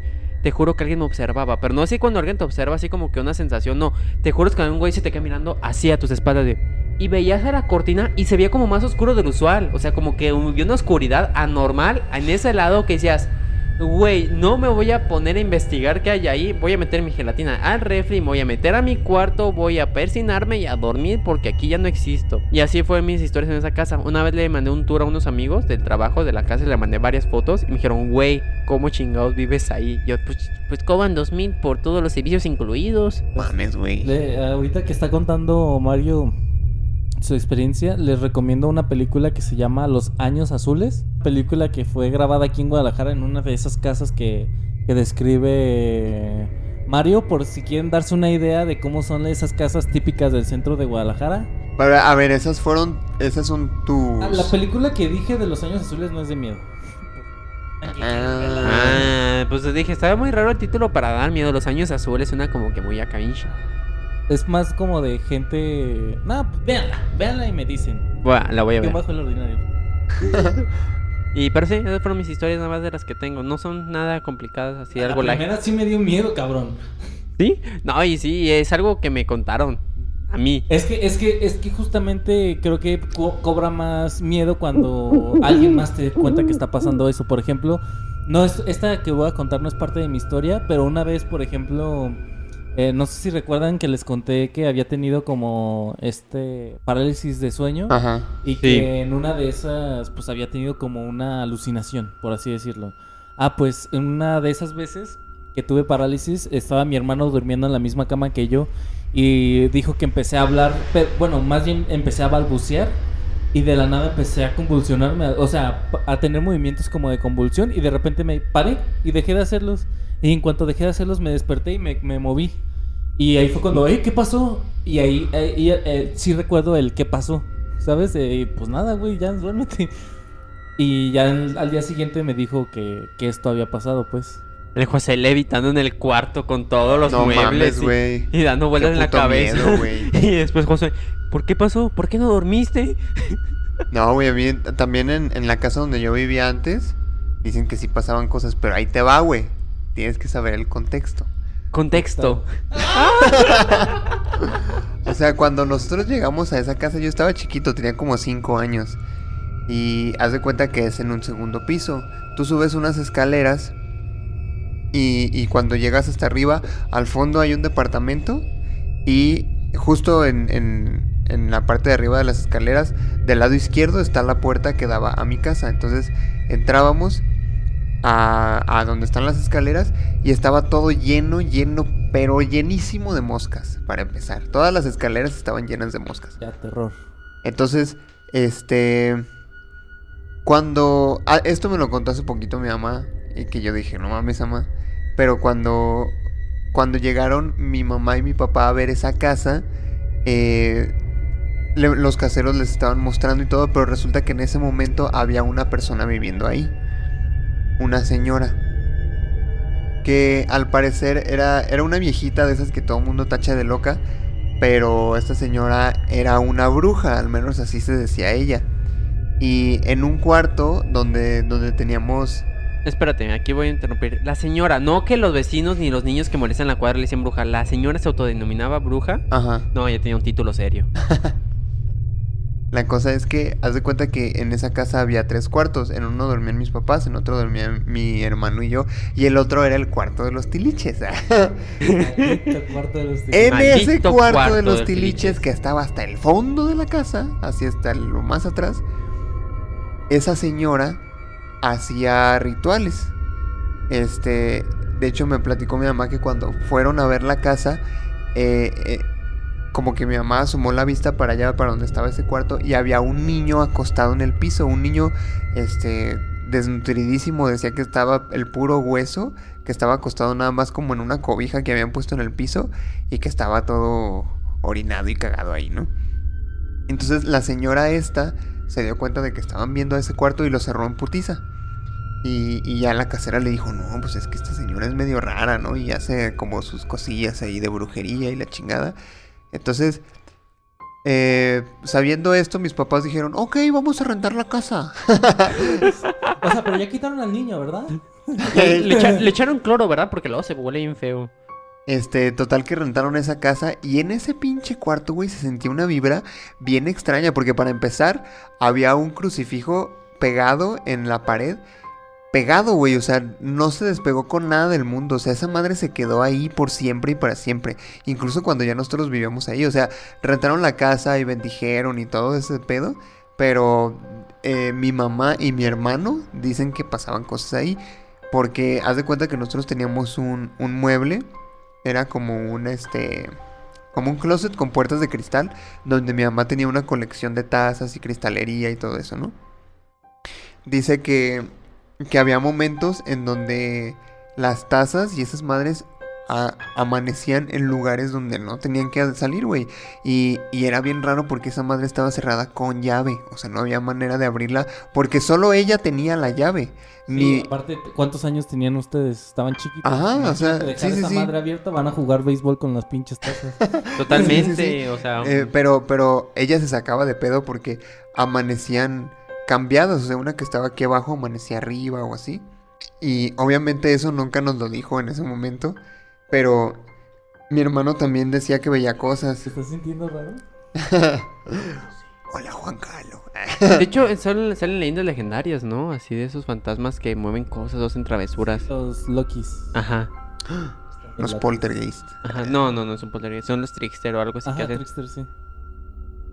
Te juro que alguien me observaba. Pero no así cuando alguien te observa, así como que una sensación. No. Te juro que un güey se te queda mirando así a tus espaldas de. Y veías a la cortina y se veía como más oscuro del usual. O sea, como que hubo una oscuridad anormal en ese lado que decías. Güey, no me voy a poner a investigar qué hay ahí. Voy a meter mi gelatina al refri, me voy a meter a mi cuarto, voy a persinarme y a dormir porque aquí ya no existo. Y así fue mis historias en esa casa. Una vez le mandé un tour a unos amigos del trabajo de la casa y le mandé varias fotos y me dijeron, güey, ¿cómo chingados vives ahí? Yo, pues, pues dos mil por todos los servicios incluidos. Mames, güey. Ahorita que está contando Mario su experiencia, les recomiendo una película que se llama Los Años Azules. Película que fue grabada aquí en Guadalajara en una de esas casas que, que describe Mario, por si quieren darse una idea de cómo son esas casas típicas del centro de Guadalajara. Pero, a ver, esas fueron, esas son tus... Ah, La película que dije de Los Años Azules no es de miedo. Ah. Pues les dije, estaba muy raro el título para dar miedo. Los años azules suena como que muy acá. Es más como de gente... No, pues véanla, véanla y me dicen. Buah, la voy a Yo ver. bajo el ordinario. *laughs* Y pero sí, esas fueron mis historias nada más de las que tengo. No son nada complicadas, así La algo light. primera sí me dio miedo, cabrón. ¿Sí? No, y sí, es algo que me contaron. A mí. Es que, es que, es que justamente creo que co- cobra más miedo cuando alguien más te cuenta que está pasando eso. Por ejemplo, no es, esta que voy a contar no es parte de mi historia, pero una vez, por ejemplo, eh, no sé si recuerdan que les conté que había tenido como este parálisis de sueño Ajá. y Sí. que en una de esas pues había tenido como una alucinación, por así decirlo. Ah, pues en una de esas veces que tuve parálisis estaba mi hermano durmiendo en la misma cama que yo y dijo que empecé a hablar, pero, bueno, más bien empecé a balbucear y de la nada empecé a convulsionarme, o sea, a tener movimientos como de convulsión y de repente me paré y dejé de hacerlos. Y en cuanto dejé de hacerlos me desperté y me, me moví. Y ahí fue cuando, "Ey, ¿qué pasó? Y ahí, ahí, eh, sí recuerdo el qué pasó, ¿sabes? Eh, pues nada, güey, ya duérmete. Y ya al, al día siguiente me dijo que, que esto había pasado, pues. El José levitando en el cuarto con todos los No muebles. mames, y- dando vueltas en la cabeza. miedo, *laughs* y después José, ¿por qué pasó? ¿Por qué no dormiste? No, güey, a mí también en, en la casa donde yo vivía antes, dicen que sí pasaban cosas, pero ahí te va, güey. Tienes que saber el contexto. Contexto. *laughs* O sea, cuando nosotros llegamos a esa casa, yo estaba chiquito, tenía como 5 años. Y haz de cuenta que es en un segundo piso. Tú subes unas escaleras y, y cuando llegas hasta arriba, al fondo hay un departamento y justo en, en- en la parte de arriba de las escaleras, del lado izquierdo está la puerta que daba a mi casa. Entonces entrábamos a, a donde están las escaleras y estaba todo lleno, lleno, pero llenísimo de moscas, para empezar. Todas las escaleras estaban llenas de moscas. Ya, terror. Entonces, este. Cuando. ah, esto me lo contó hace poquito mi mamá. Y que yo dije, no mames, mamá. Pero cuando. Cuando llegaron mi mamá y mi papá a ver esa casa. eh, le- los caseros les estaban mostrando y todo. Pero resulta que en ese momento había una persona viviendo ahí. Una señora. Que al parecer era, era una viejita de esas que todo el mundo tacha de loca. Pero esta señora era una bruja, al menos así se decía ella. Y en un cuarto donde, donde teníamos... Espérate, aquí voy a interrumpir. La señora, no que los vecinos ni los niños que molestan la cuadra le dicen bruja. La señora se autodenominaba bruja. Ajá. No, ella tenía un título serio. *laughs* La cosa es que, haz de cuenta que en esa casa había tres cuartos. En uno dormían mis papás, en otro dormían mi hermano y yo. Y el otro era el cuarto de los tiliches. *laughs* Cuarto de los en ese cuarto, cuarto de los de tiliches, tiliches. que estaba hasta el fondo de la casa, así hasta lo más atrás, esa señora hacía rituales. Este, de hecho me platicó mi mamá que cuando fueron a ver la casa, eh, eh, como que mi mamá asomó la vista para allá, para donde estaba ese cuarto, y había un niño acostado en el piso, un niño, este, desnutridísimo, decía que estaba el puro hueso, que estaba acostado nada más como en una cobija que habían puesto en el piso, y que estaba todo orinado y cagado ahí, ¿no? Entonces la señora esta se dio cuenta de que estaban viendo ese cuarto y lo cerró en putiza. Y, y ya la casera le dijo, no, pues es que esta señora es medio rara, ¿no? Y hace como sus cosillas ahí de brujería y la chingada. Entonces, eh, sabiendo esto, mis papás dijeron, ok, vamos a rentar la casa. O sea, pero ya quitaron al niño, ¿verdad? *laughs* le, le echa- le echaron cloro, ¿verdad? Porque luego se huele bien feo. Este, total que rentaron esa casa y en ese pinche cuarto, güey, se sentía una vibra bien extraña, porque para empezar, había un crucifijo pegado en la pared. Pegado, güey, o sea, no se despegó con nada del mundo, o sea, esa madre se quedó ahí por siempre y para siempre, incluso cuando ya nosotros vivíamos ahí, o sea, rentaron la casa y bendijeron y todo ese pedo, pero eh, mi mamá y mi hermano dicen que pasaban cosas ahí, porque haz de cuenta que nosotros teníamos un, un mueble era como un este como un closet con puertas de cristal donde mi mamá tenía una colección de tazas y cristalería y todo eso, ¿no? Dice que que había momentos en donde las tazas y esas madres a- amanecían en lugares donde no tenían que salir, güey. Y, y era bien raro porque esa madre estaba cerrada con llave. O sea, no había manera de abrirla porque solo ella tenía la llave. Ni, Sí, aparte, ¿cuántos años tenían ustedes? Estaban chiquitos. Ajá, o sea, dejar sí, sí, esa sí. madre abierta, van a jugar béisbol con las pinches tazas. Totalmente, *laughs* *laughs* Sí, sí, sí. o sea... Eh, pero, pero ella se sacaba de pedo porque amanecían cambiadas. O sea, una que estaba aquí abajo amanecía arriba o así. Y obviamente eso nunca nos lo dijo en ese momento. Pero mi hermano también decía que veía cosas. ¿Te estás sintiendo raro? *laughs* Hola Juan Carlos. De *laughs* hecho, salen, salen leyendas legendarias, ¿no? Así de esos fantasmas que mueven cosas o hacen travesuras. Los Lokis. Ajá. Los poltergeist. Ajá. No, no, no son poltergeist, son los trickster o algo así que hacen. Trickster, sí.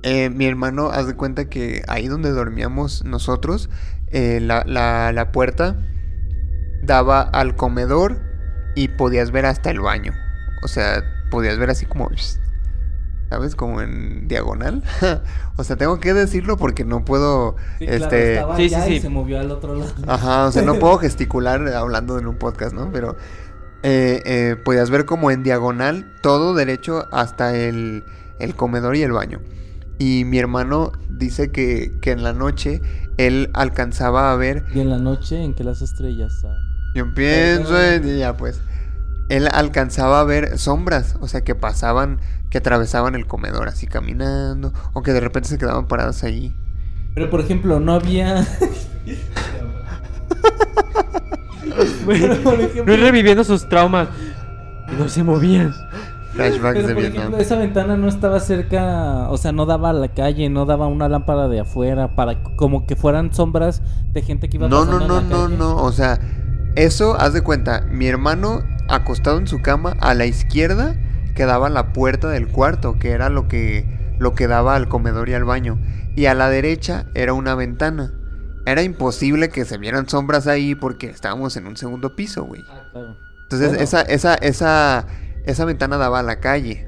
Eh, mi hermano, haz de cuenta que ahí donde dormíamos nosotros, eh, la, la- la puerta daba al comedor y podías ver hasta el baño. O sea, podías ver así como, ¿sabes? Como en diagonal. *laughs* o sea, tengo que decirlo porque no puedo, Sí, claro, este... estaba sí, sí, allá y sí. se movió al otro lado. Ajá, o sea, no *laughs* puedo gesticular hablando en un podcast, ¿no? Pero eh, eh, podías ver como en diagonal todo derecho hasta el, el comedor y el baño. Y mi hermano dice que, que en la noche él alcanzaba a ver, Y en la noche en que las estrellas. ah, yo pienso en y ya pues, él alcanzaba a ver sombras, o sea, que pasaban, que atravesaban el comedor así caminando, o que de repente se quedaban paradas ahí. Pero por ejemplo, no había. *laughs* Pero, por ejemplo, No reviviendo sus traumas. No se movían. Flashbacks pero, de por Vietnam. ejemplo, esa ventana no estaba cerca, o sea, no daba a la calle, no daba una lámpara de afuera, para como que fueran sombras de gente que iba No, no, pasando no, en la no, calle. no. O sea, eso, haz de cuenta, mi hermano acostado en su cama, a la izquierda quedaba la puerta del cuarto, que era lo que, lo que daba al comedor y al baño. Y a la derecha era una ventana. era imposible que se vieran sombras ahí porque estábamos en un segundo piso, güey. Ah, claro. Entonces, Bueno. esa, esa, esa, esa ventana daba a la calle.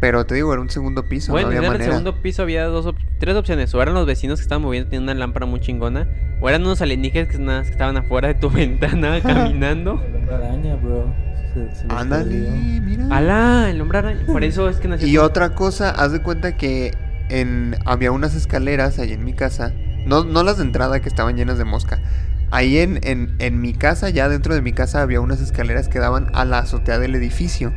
Pero te digo, era un segundo piso, Bueno, no en había el manera. segundo piso había dos op- tres opciones. O eran los vecinos que estaban moviendo, tenían una lámpara muy chingona. O eran unos alienígenas que, estaban afuera de tu *laughs* ventana *laughs* caminando. El hombre araña, bro. Se- se Ándale, mira. ¡Alá! El hombre araña. Por eso es que nació. Y otra cosa, haz de cuenta que en, había unas escaleras ahí en mi casa. No, no las de entrada que estaban llenas de mosca. Ahí en, en, en mi casa, ya dentro de mi casa, había unas escaleras que daban a la azotea del edificio.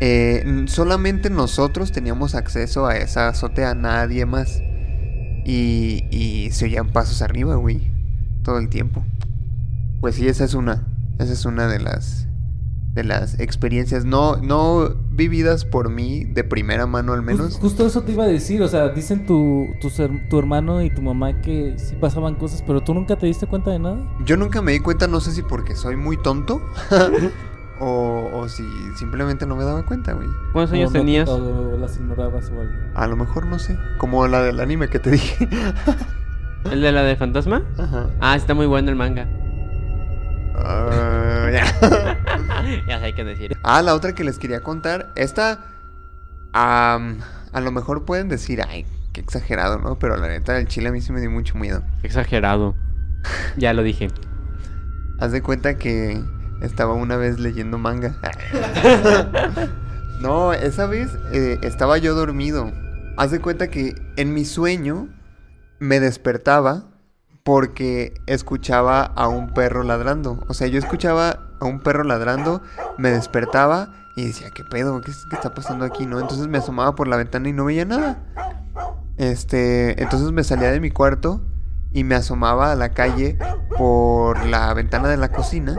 Eh, solamente nosotros teníamos acceso a esa azotea, nadie más. Y, y se oían pasos arriba, güey. Todo el tiempo. Pues sí, esa es una. Esa es una de las de las experiencias no no vividas por mí de primera mano al menos. Justo eso te iba a decir, o sea, dicen tu, tus her- tu hermano y tu mamá que sí pasaban cosas, pero tú nunca te diste cuenta de nada. Yo nunca me di cuenta, no sé si porque soy muy tonto *laughs* *laughs* o, o si simplemente no me daba cuenta, güey. ¿Cuántos años no tenías? o las ignorabas o algo. A lo mejor no sé, como la del anime que te dije. *laughs* ¿El de la de fantasma? Ajá. Ah, está muy bueno el manga. Ah, ya. *laughs* ya sé hay que decir. Ah, la otra que les quería contar, esta am, a lo mejor pueden decir, ay, qué exagerado, ¿no? Pero la neta del chile a mí sí me dio mucho miedo. Exagerado. *laughs* Ya lo dije. Haz de cuenta que estaba una vez leyendo manga. *laughs* no, esa vez eh, estaba yo dormido. Haz de cuenta que en mi sueño me despertaba porque escuchaba a un perro ladrando. O sea, yo escuchaba a un perro ladrando, me despertaba y decía, ¿qué pedo? ¿Qué, es- qué está pasando aquí? ¿No? Entonces me asomaba por la ventana y no veía nada. Este, entonces me salía de mi cuarto y me asomaba a la calle por la ventana de la cocina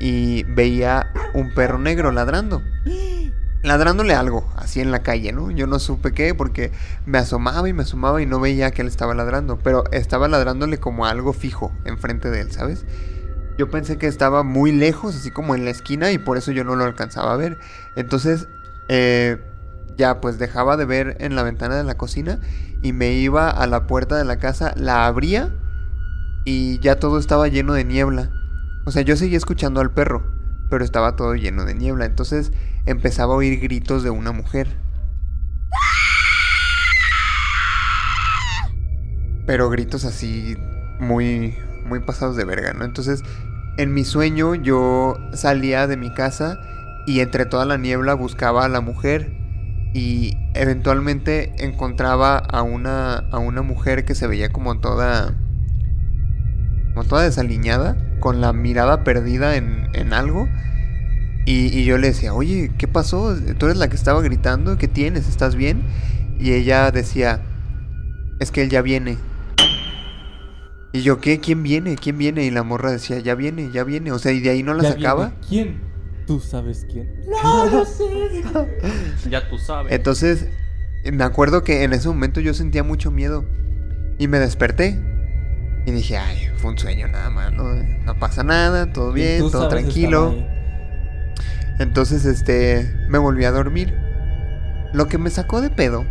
y veía un perro negro ladrando. Ladrándole algo, así en la calle, ¿no? Yo no supe qué porque me asomaba y me asomaba y no veía que él estaba ladrando, pero estaba ladrándole como algo fijo enfrente de él, ¿sabes? Yo pensé que estaba muy lejos, así como en la esquina, y por eso yo no lo alcanzaba a ver. Entonces, eh, ya pues dejaba de ver en la ventana de la cocina y me iba a la puerta de la casa, la abría y ya todo estaba lleno de niebla. O sea, yo seguía escuchando al perro, pero estaba todo lleno de niebla. Entonces empezaba a oír gritos de una mujer. Pero gritos así muy muy pasados de verga, ¿no? Entonces, en mi sueño yo salía de mi casa y entre toda la niebla buscaba a la mujer y eventualmente encontraba a una a una mujer que se veía como toda como toda desaliñada con la mirada perdida en, en algo. Y, y yo le decía oye qué pasó tú eres la que estaba gritando qué tienes estás bien y ella decía es que él ya viene y yo qué quién viene quién viene y la morra decía ya viene ya viene o sea y de ahí no la Ya sacaba viene. ¿Quién? Tú sabes quién. No, no *laughs* sé. Ya tú sabes. Entonces, me acuerdo que en ese momento yo sentía mucho miedo. Y me desperté. Y dije, ay, fue un sueño nada más, no, no pasa nada, todo bien, todo sabes, tranquilo. Entonces, este, me volví a dormir. Lo que me sacó de pedo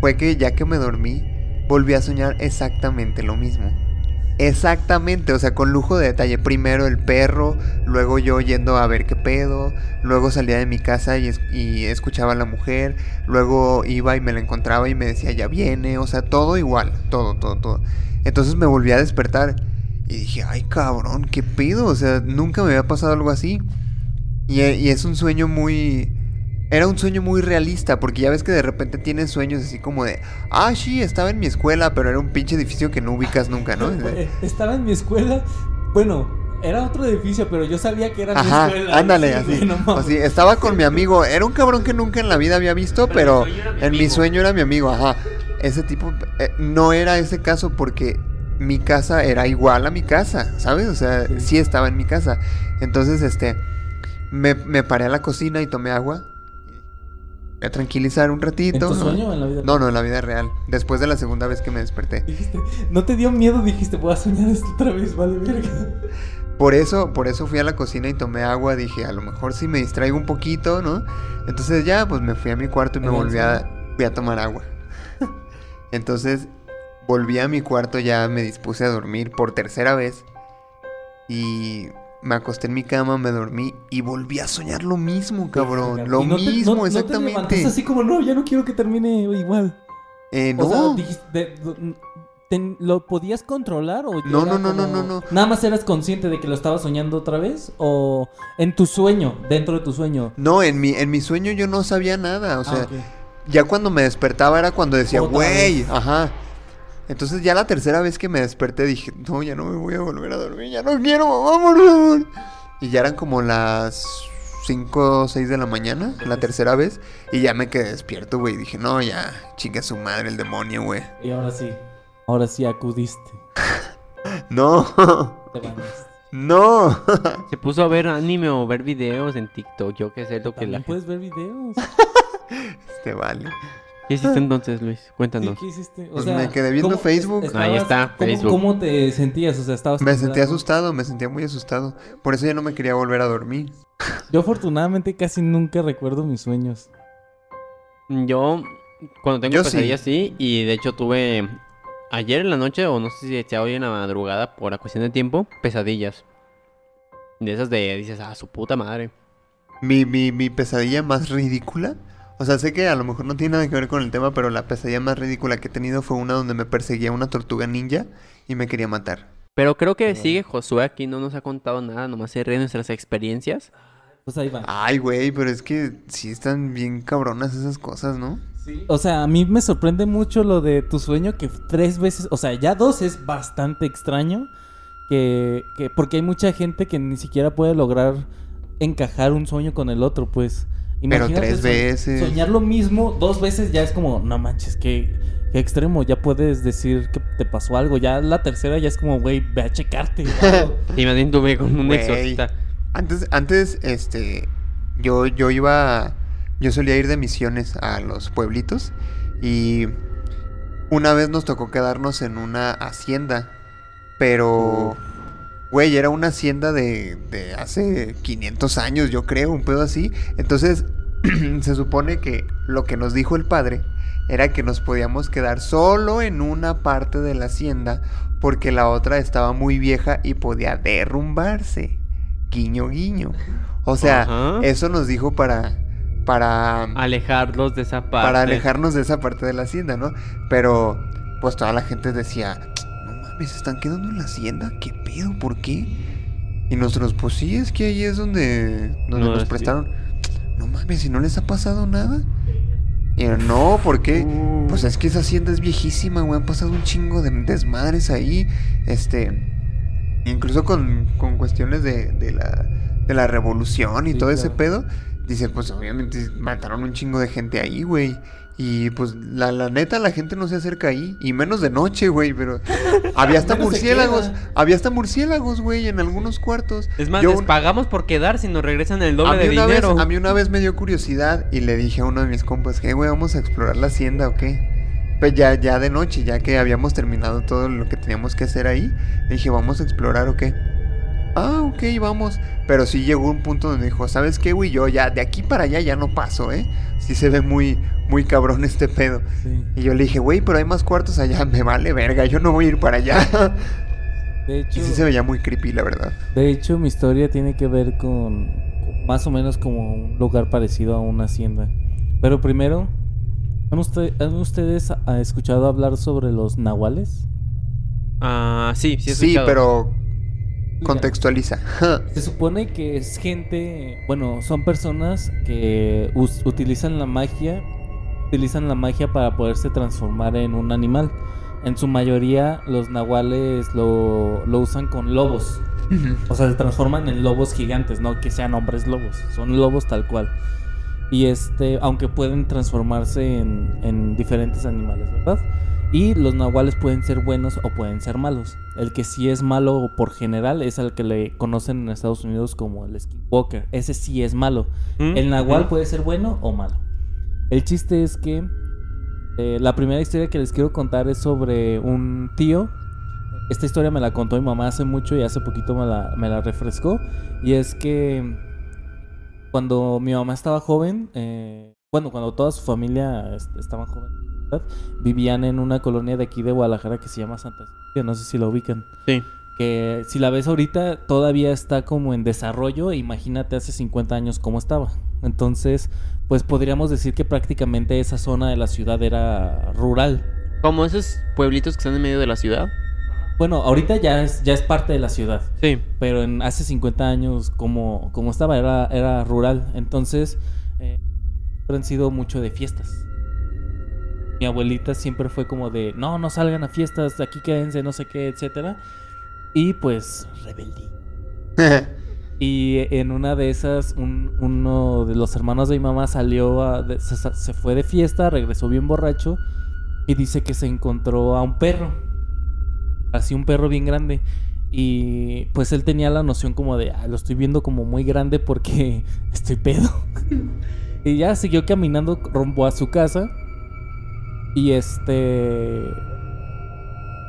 fue que ya que me dormí, volví a soñar exactamente lo mismo. Exactamente, o sea, con lujo de detalle. Primero el perro, luego yo yendo a ver qué pedo, luego salía de mi casa y, es- y escuchaba a la mujer, luego iba y me la encontraba y me decía, ya viene, o sea, todo igual, todo, todo, todo. Entonces me volví a despertar y dije, ay cabrón, qué pedo, o sea, nunca me había pasado algo así. Y, y es un sueño muy... Era un sueño muy realista, porque ya ves que de repente tienes sueños así como de, ah, sí, estaba en mi escuela, pero era un pinche edificio que no ubicas nunca, ¿no? *laughs* Estaba en mi escuela. Bueno, era otro edificio, pero yo sabía que era Ajá, mi escuela. *laughs* ándale, Sí, así. Estaba con mi amigo, era un cabrón que nunca en la vida había visto, pero, Pero mi sueño era mi en mi sueño era mi amigo, ajá. Ese tipo, eh, no era ese caso porque mi casa era igual a mi casa, ¿sabes? O sea, Sí. sí estaba en mi casa. Entonces, este, me, me paré a la cocina y tomé agua. Voy a tranquilizar un ratito. ¿En tu *laughs* ¿no? sueño o en la vida No, no, en la vida real. Después de la segunda vez que me desperté. Dijiste, ¿no te dio miedo? Dijiste, voy a soñar esto otra vez, vale, verga. Por eso, por eso fui a la cocina y tomé agua. Dije, a lo mejor si me distraigo un poquito, ¿no? Entonces ya, pues me fui a mi cuarto y me volví a, fui a tomar agua. *laughs* Entonces, volví a mi cuarto, ya me dispuse a dormir por tercera vez. Y me acosté en mi cama, me dormí y volví a soñar lo mismo, cabrón. Lo no te- mismo, no- no te exactamente. así como, no, ya no quiero que termine igual. Eh, O sea, no. dijiste, te- ¿lo podías controlar o No, no, no, no, como- no, no. ¿Nada más eras consciente de que lo estabas soñando otra vez? ¿O en tu sueño, dentro de tu sueño? No, en mi, en mi sueño yo no sabía nada. O sea, Ah, ok. ya cuando me despertaba era cuando decía, güey, ajá. Entonces ya la tercera vez que me desperté dije, no, ya no me voy a volver a dormir, ya no quiero, mamá, por favor. Y ya eran como las 5 o 6 de la mañana, la tercera vez, y ya me quedé despierto, güey. Dije, no, ya, chinga su madre el demonio, güey. Y ahora sí. Ahora sí acudiste. *laughs* No, Te no. *laughs* Se puso a ver anime o ver videos en TikTok, yo qué sé lo que la puedes ver videos. Este vale. ¿Qué hiciste entonces, Luis? ¿Qué, Cuéntanos. qué hiciste? O Pues sea, me quedé viendo ¿cómo Facebook. estabas- Ahí está, ¿cómo, Facebook. ¿Cómo te sentías? O sea, estabas... Me sentía asustado, me sentía muy asustado. Por eso ya no me quería volver a dormir. Yo afortunadamente casi nunca recuerdo mis sueños. Yo, cuando tengo Yo sí. pesadillas, sí. Y de hecho tuve ayer en la noche, o no sé si sea hoy en la madrugada, por la cuestión de tiempo, pesadillas. De esas de, dices, ah, su puta madre. Mi, mi, mi pesadilla más ridícula. O sea, sé que a lo mejor no tiene nada que ver con el tema, pero la pesadilla más ridícula que he tenido fue una donde me perseguía una tortuga ninja y me quería matar. Pero creo que sigue Josué aquí, no nos ha contado nada, nomás se ríe de nuestras experiencias. Pues ahí va. Ay, güey, pero es que sí están bien cabronas esas cosas, ¿no? O sea, a mí me sorprende mucho lo de tu sueño que tres veces, o sea, ya dos es bastante extraño. Que, que porque hay mucha gente que ni siquiera puede lograr encajar un sueño con el otro, pues. Pero Imagínate tres veces. Soñar lo mismo dos veces ya es como, no manches, qué, qué extremo. Ya puedes decir que te pasó algo. Ya la tercera ya es como, güey, ve a checarte. *laughs* Y bien tuve con un exorcista. Antes, antes, este, yo, yo iba, yo solía ir de misiones a los pueblitos y una vez nos tocó quedarnos en una hacienda, pero, güey, era una hacienda de, de hace 500 años, yo creo, un pedo así. Entonces, *clears throat* se supone que lo que nos dijo el padre era que nos podíamos quedar solo en una parte de la hacienda porque la otra estaba muy vieja y podía derrumbarse. Guiño, guiño. O sea, Ajá. eso nos dijo para para Alejarlos de esa parte. para alejarnos de esa parte de la hacienda, ¿no? Pero pues toda la gente decía, "No mames, se están quedando en la hacienda, ¿qué pedo? ¿Por qué?" Y nosotros, pues sí, es que ahí es donde, donde No, nos prestaron. No mames, si no les ha pasado nada. Y yo, no, ¿por qué? Uh. Pues es que esa hacienda es viejísima, güey. Han pasado un chingo de desmadres ahí. Este. Incluso con, con cuestiones de, de la, de la revolución y Sí, todo ese pedo. Dice, pues obviamente mataron un chingo de gente ahí, güey. Y pues la, la neta, la gente no se acerca ahí. Y menos de noche, güey. Pero había hasta *laughs* murciélagos. Había hasta murciélagos, güey, en algunos cuartos. Es más, Yo les un- pagamos por quedar si nos regresan el doble de vez, dinero. a mí una vez me dio curiosidad y le dije a uno de mis compas que, güey, vamos a explorar la hacienda o qué. Pues ya, ya de noche, ya que habíamos terminado todo lo que teníamos que hacer ahí, le dije, vamos a explorar o qué. Ah, ok, vamos. Pero sí llegó un punto donde dijo, ¿sabes qué, güey? Yo ya, de aquí para allá ya no paso, ¿eh? Sí se ve muy, muy cabrón este pedo. Sí. Y yo le dije, güey, pero hay más cuartos allá, me vale verga, yo no voy a ir para allá. *laughs* De y hecho, sí se veía muy creepy, la verdad. de hecho, mi historia tiene que ver con más o menos como un lugar parecido a una hacienda. Pero primero, ¿han, usted- han ustedes escuchado hablar sobre los nahuales? Ah, sí, sí he Sí, escuchado. pero contextualiza. Se supone que es gente, bueno, son personas que utilizan la magia, utilizan la magia para poderse transformar en un animal. En su mayoría los nahuales lo, lo usan con lobos. O sea, se transforman en lobos gigantes, no que sean hombres lobos, son lobos tal cual. Y este, aunque pueden transformarse en, en diferentes animales, ¿verdad? Y los nahuales pueden ser buenos o pueden ser malos. El que sí es malo por general es al que le conocen en Estados Unidos como el skinwalker. Ese sí es malo. ¿Mm? El nahual puede ser bueno o malo. El chiste es que eh, la primera historia que les quiero contar es sobre un tío. Esta historia me la contó mi mamá hace mucho y hace poquito me la, me la refrescó. Y es que cuando mi mamá estaba joven, eh, bueno, cuando toda su familia est- estaba joven, vivían en una colonia de aquí de Guadalajara que se llama Santa Cecilia, no sé si la ubican. Sí. Que si la ves ahorita todavía está como en desarrollo, imagínate hace 50 años cómo estaba. Entonces, pues podríamos decir que prácticamente esa zona de la ciudad era rural. Como esos pueblitos que están en medio de la ciudad. Bueno, ahorita ya es, ya es parte de la ciudad. Sí. pero en hace 50 años como, como estaba era, era rural. Entonces, eh, han sido mucho de fiestas. Mi abuelita siempre fue como de, no, no salgan a fiestas, aquí quédense, no sé qué, etcétera. Y pues, rebeldí. *laughs* Y en una de esas, un- uno de los hermanos de mi mamá salió, a- se fue de fiesta, regresó bien borracho y dice que se encontró a un perro. Así un perro bien grande. Y pues él tenía la noción como de, "Ah, lo estoy viendo como muy grande porque *laughs* estoy pedo. *laughs* y ya siguió caminando rumbo a su casa. Y este...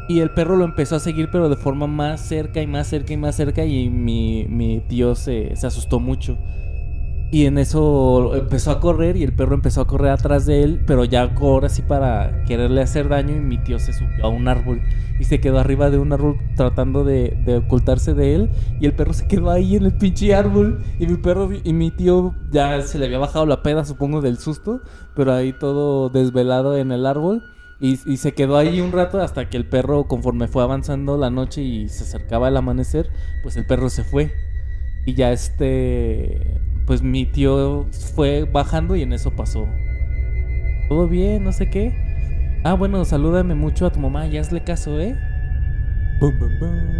Y el perro lo empezó a seguir, pero de forma más cerca y más cerca y más cerca. Y mi, mi tío se, se asustó mucho. Y en eso empezó a correr y el perro empezó a correr atrás de él, pero ya ahora sí para quererle hacer daño y mi tío se subió a un árbol y se quedó arriba de un árbol tratando de, de ocultarse de él y el perro se quedó ahí en el pinche árbol y mi perro y mi tío ya se le había bajado la peda supongo del susto, pero ahí todo desvelado en el árbol y, se quedó ahí un rato hasta que el perro conforme fue avanzando la noche y se acercaba el amanecer, pues el perro se fue. Y ya este, pues mi tío fue bajando y en eso pasó. Todo bien, no sé qué. Ah, bueno, salúdame mucho a tu mamá y hazle caso, ¿eh? Bum, bum, bum.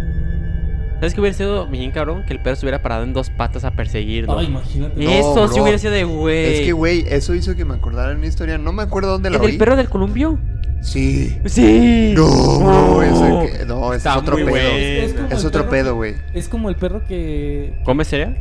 ¿Sabes qué hubiera sido bien cabrón? Que el perro se hubiera parado en dos patas a perseguirlo. Ay, imagínate. No, Eso sí bro. hubiera sido de güey. Es que, güey, eso hizo que me acordara de una historia. No me acuerdo dónde la ¿El del oí. perro del columpio? Sí. Sí. No, bro, Oh. ese que- no, ese es otro pedo. Es Es el otro pedo, güey. Es como el perro que. ¿Come cereal?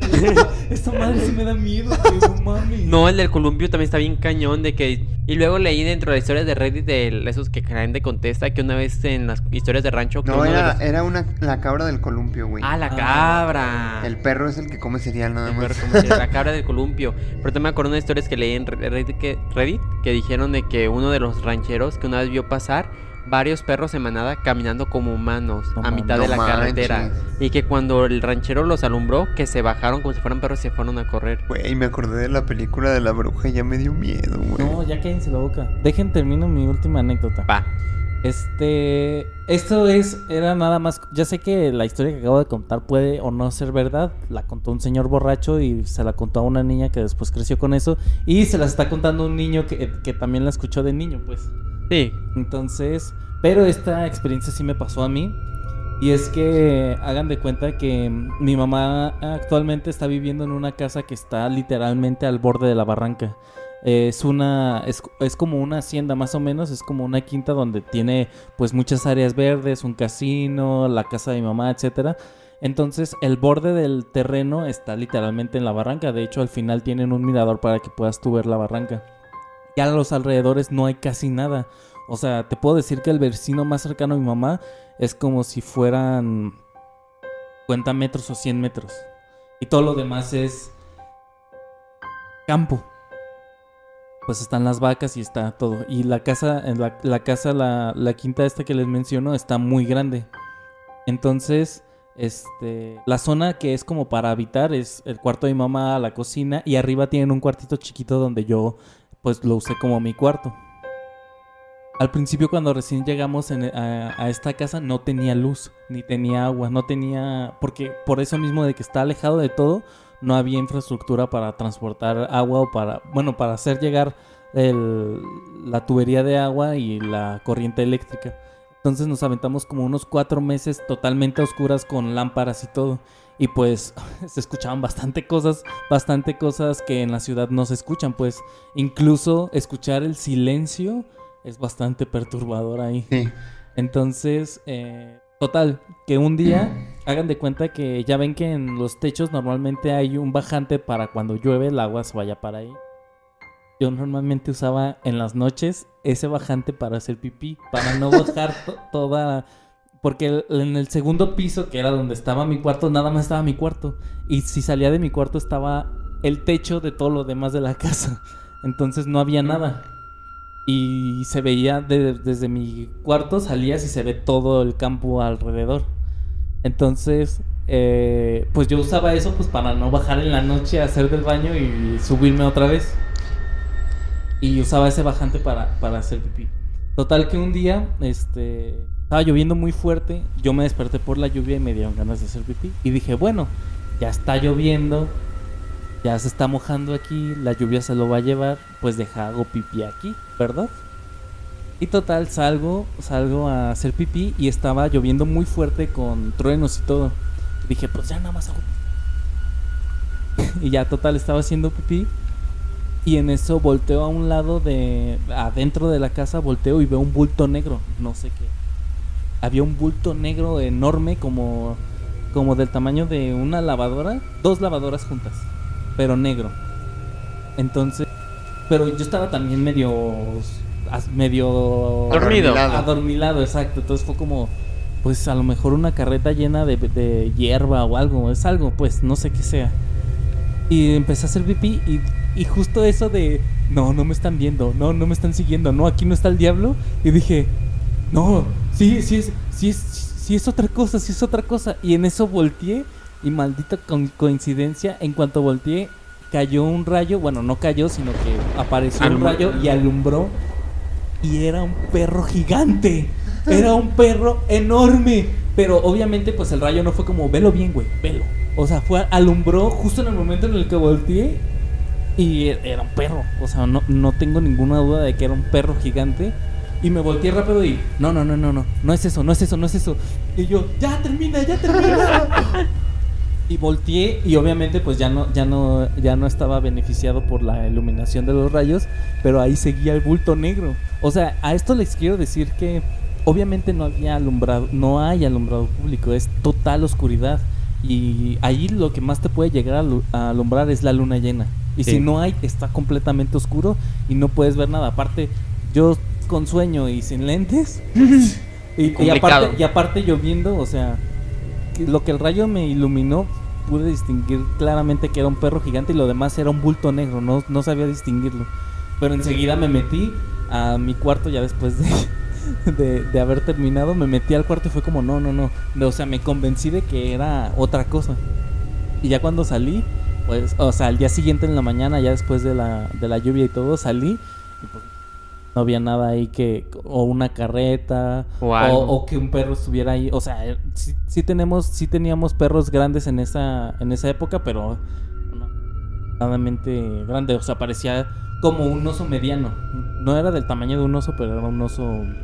*laughs* Esta madre sí me da miedo, güey, no mames. No, el del columpio también está bien cañón de que... Y luego leí dentro de las historias de Reddit de esos que caen de contesta que una vez en las historias de rancho... que No, uno de era, los- era una, la cabra del columpio, güey. Ah, la Ah. cabra. El perro es el que come cereal nada El más. perro, como se- la *laughs* cabra del columpio. Pero también me acuerdo de unas historias que leí en Re- Reddit que, Reddit que dijeron de que uno de los rancheros que una vez vio pasar varios perros en manada caminando como humanos No a mitad de la carretera. Y que cuando el ranchero los alumbró, que se bajaron como si fueran perros y se fueron a correr. Güey, me acordé de la película de la bruja y ya me dio miedo, güey. No, ya cállense la boca. Dejen termino mi última anécdota. Va. Este, esto es, era nada más, ya sé que la historia que acabo de contar puede o no ser verdad, la contó un señor borracho y se la contó a una niña que después creció con eso y se la está contando un niño que, que también la escuchó de niño, pues. Sí. Entonces, pero esta experiencia sí me pasó a mí. Y es que hagan de cuenta que mi mamá actualmente está viviendo en una casa que está literalmente al borde de la barranca. Es una es, es como una hacienda más o menos, es como una quinta donde tiene pues muchas áreas verdes, un casino, la casa de mi mamá, etcétera. Entonces, el borde del terreno está literalmente en la barranca. De hecho, al final tienen un mirador para que puedas tú ver la barranca. Y a los alrededores no hay casi nada. O sea, te puedo decir que el vecino más cercano a mi mamá es como si fueran 50 metros o 100 metros. Y todo lo demás es campo. Pues están las vacas y está todo. Y la casa, la, la casa, la, la quinta esta que les menciono, está muy grande. Entonces, este, la zona que es como para habitar es el cuarto de mi mamá, la cocina y arriba tienen un cuartito chiquito donde yo pues lo usé como mi cuarto. Al principio cuando recién llegamos a esta casa no tenía luz, ni tenía agua, no tenía... Porque por eso mismo de que está alejado de todo, no había infraestructura para transportar agua o para... Bueno, para hacer llegar el- la tubería de agua y la corriente eléctrica. Entonces nos aventamos como unos cuatro meses totalmente a oscuras con lámparas y todo. Y pues *laughs* se escuchaban bastante cosas, bastante cosas que en la ciudad no se escuchan. Pues incluso escuchar el silencio es bastante perturbador ahí. Sí. Entonces, eh, total, que un día *clears throat* hagan de cuenta que ya ven que en los techos normalmente hay un bajante para cuando llueve el agua se vaya para ahí. Yo normalmente usaba en las noches ese bajante para hacer pipí, para no *laughs* bajar to- toda... Porque en el segundo piso, que era donde estaba mi cuarto, nada más estaba mi cuarto. Y si salía de mi cuarto estaba el techo de todo lo demás de la *laughs* casa. Entonces no había nada. Y se veía de- desde mi cuarto, salías y se ve todo el campo alrededor. Entonces, eh, pues yo usaba eso pues para no bajar en la noche a hacer del baño y subirme otra vez. Y usaba ese bajante para, para hacer pipí. Total que un día, este, estaba lloviendo muy fuerte, yo me desperté por la lluvia y me dieron ganas de hacer pipí. Y dije, bueno, ya está lloviendo, ya se está mojando aquí, la lluvia se lo va a llevar, pues deja hago pipí aquí, ¿verdad? Y total, salgo, salgo a hacer pipí y estaba lloviendo muy fuerte con truenos y todo. Y dije, pues ya nada más hago *laughs* y ya total estaba haciendo pipí y en eso volteo a un lado de adentro de la casa volteo y veo un bulto negro, no sé qué. Había un bulto negro enorme como como del tamaño de una lavadora, dos lavadoras juntas, pero negro. Entonces, pero yo estaba también medio medio Dormido. Adormilado. adormilado, exacto. Entonces fue como, pues a lo mejor una carreta llena de, de hierba o algo, es algo, pues no sé qué sea. Y empecé a hacer pipí y, y justo eso de, no, no me están viendo, no, no me están siguiendo, no, aquí no está el diablo. Y dije, no, sí, sí es, sí es, sí es otra cosa, sí es otra cosa. Y en eso volteé y maldita con- coincidencia, en cuanto volteé, cayó un rayo, bueno, no cayó, sino que apareció un rayo y alumbró. Y era un perro gigante. Era un perro enorme. Pero obviamente, pues el rayo no fue como, velo bien, güey, velo. O sea, fue, alumbró justo en el momento en el que volteé. Y era un perro. O sea, no, no tengo ninguna duda de que era un perro gigante. Y me volteé rápido y, no, no, no, no, no, no es eso, no es eso, no es eso. Y yo, ya termina, ya termina. *laughs* y volteé y obviamente pues ya no, ya no, ya no estaba beneficiado por la iluminación de los rayos, pero ahí seguía el bulto negro. O sea, a esto les quiero decir que obviamente no había alumbrado, no hay alumbrado público, es total oscuridad. Y ahí lo que más te puede llegar a, alu- a alumbrar es la luna llena. Y Sí. si no hay, está completamente oscuro y no puedes ver nada. Aparte, yo con sueño y sin lentes. *laughs* y, aparte, y aparte lloviendo, o sea, lo que el rayo me iluminó, pude distinguir claramente que era un perro gigante y lo demás era un bulto negro, no, no sabía distinguirlo. Pero enseguida me metí a mi cuarto ya después de, *laughs* de, de haber terminado, me metí al cuarto y fue como, no, no, no. O sea, me convencí de que era otra cosa. Y ya cuando salí, pues, o sea, al día siguiente en la mañana, ya después de la, de la lluvia y todo, salí y pues no había nada ahí que, o una carreta, O o, que un perro estuviera ahí. O sea, eh, sí, sí tenemos, sí teníamos perros grandes en esa, en esa época, pero no, nadamente grande. O sea, parecía como un oso mediano. No era del tamaño de un oso, pero era un oso. Un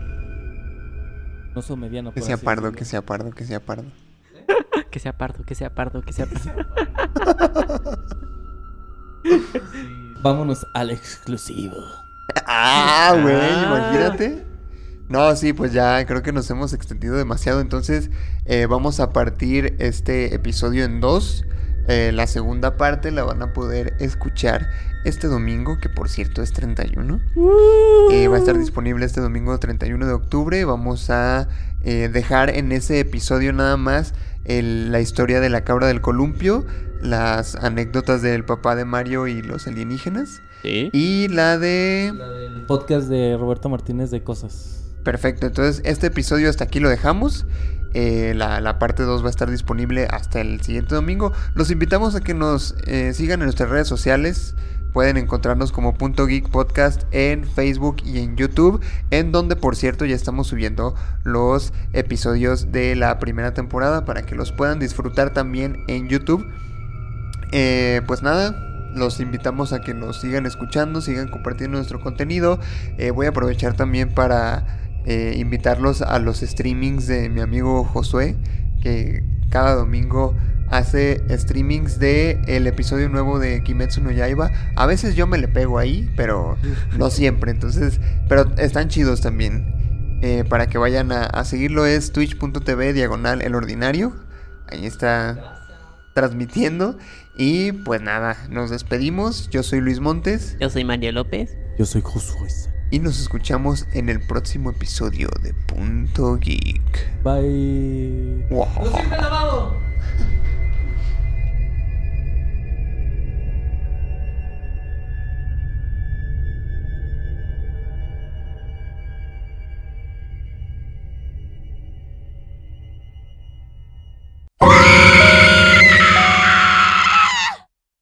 oso mediano. Que sea pardo, decirlo. *laughs* que sea pardo, que sea pardo. Que sea pardo, que sea pardo, que sea pardo. Vámonos al exclusivo. *laughs* Ah, güey, Ah. imagínate. No, sí, pues ya creo que nos hemos extendido demasiado. Entonces, eh, vamos a partir este episodio en dos. Eh, la segunda parte la van a poder escuchar este domingo, que por cierto es 31. Eh, va a estar disponible este domingo 31 de octubre. Vamos a eh, dejar en ese episodio nada más el- la historia de la cabra del columpio, las anécdotas del papá de Mario y los alienígenas. Sí. Y la de... La del podcast de Roberto Martínez de cosas. Perfecto, entonces este episodio hasta aquí lo dejamos. Eh, la, la parte 2 va a estar disponible hasta el siguiente domingo. Los invitamos a que nos eh, sigan en nuestras redes sociales. Pueden encontrarnos como Punto Geek Podcast en Facebook y en YouTube, en donde por cierto ya estamos subiendo los episodios de la primera temporada para que los puedan disfrutar también en YouTube. Eh, pues nada, los invitamos a que nos sigan escuchando, sigan compartiendo nuestro contenido. Eh, voy a aprovechar también para eh, invitarlos a los streamings de mi amigo Josué, que cada domingo hace streamings de el episodio nuevo de Kimetsu no Yaiba. A veces yo me le pego ahí, pero no *laughs* siempre. Entonces, pero están chidos también. Eh, para que vayan a, a seguirlo es twitch.tv diagonal el ordinario. Ahí está transmitiendo. Y pues nada, nos despedimos. Yo soy Luis Montes Yo soy Mario López. Yo soy Josué. y nos escuchamos en el próximo episodio de Punto Geek. Bye. Wow. lavado!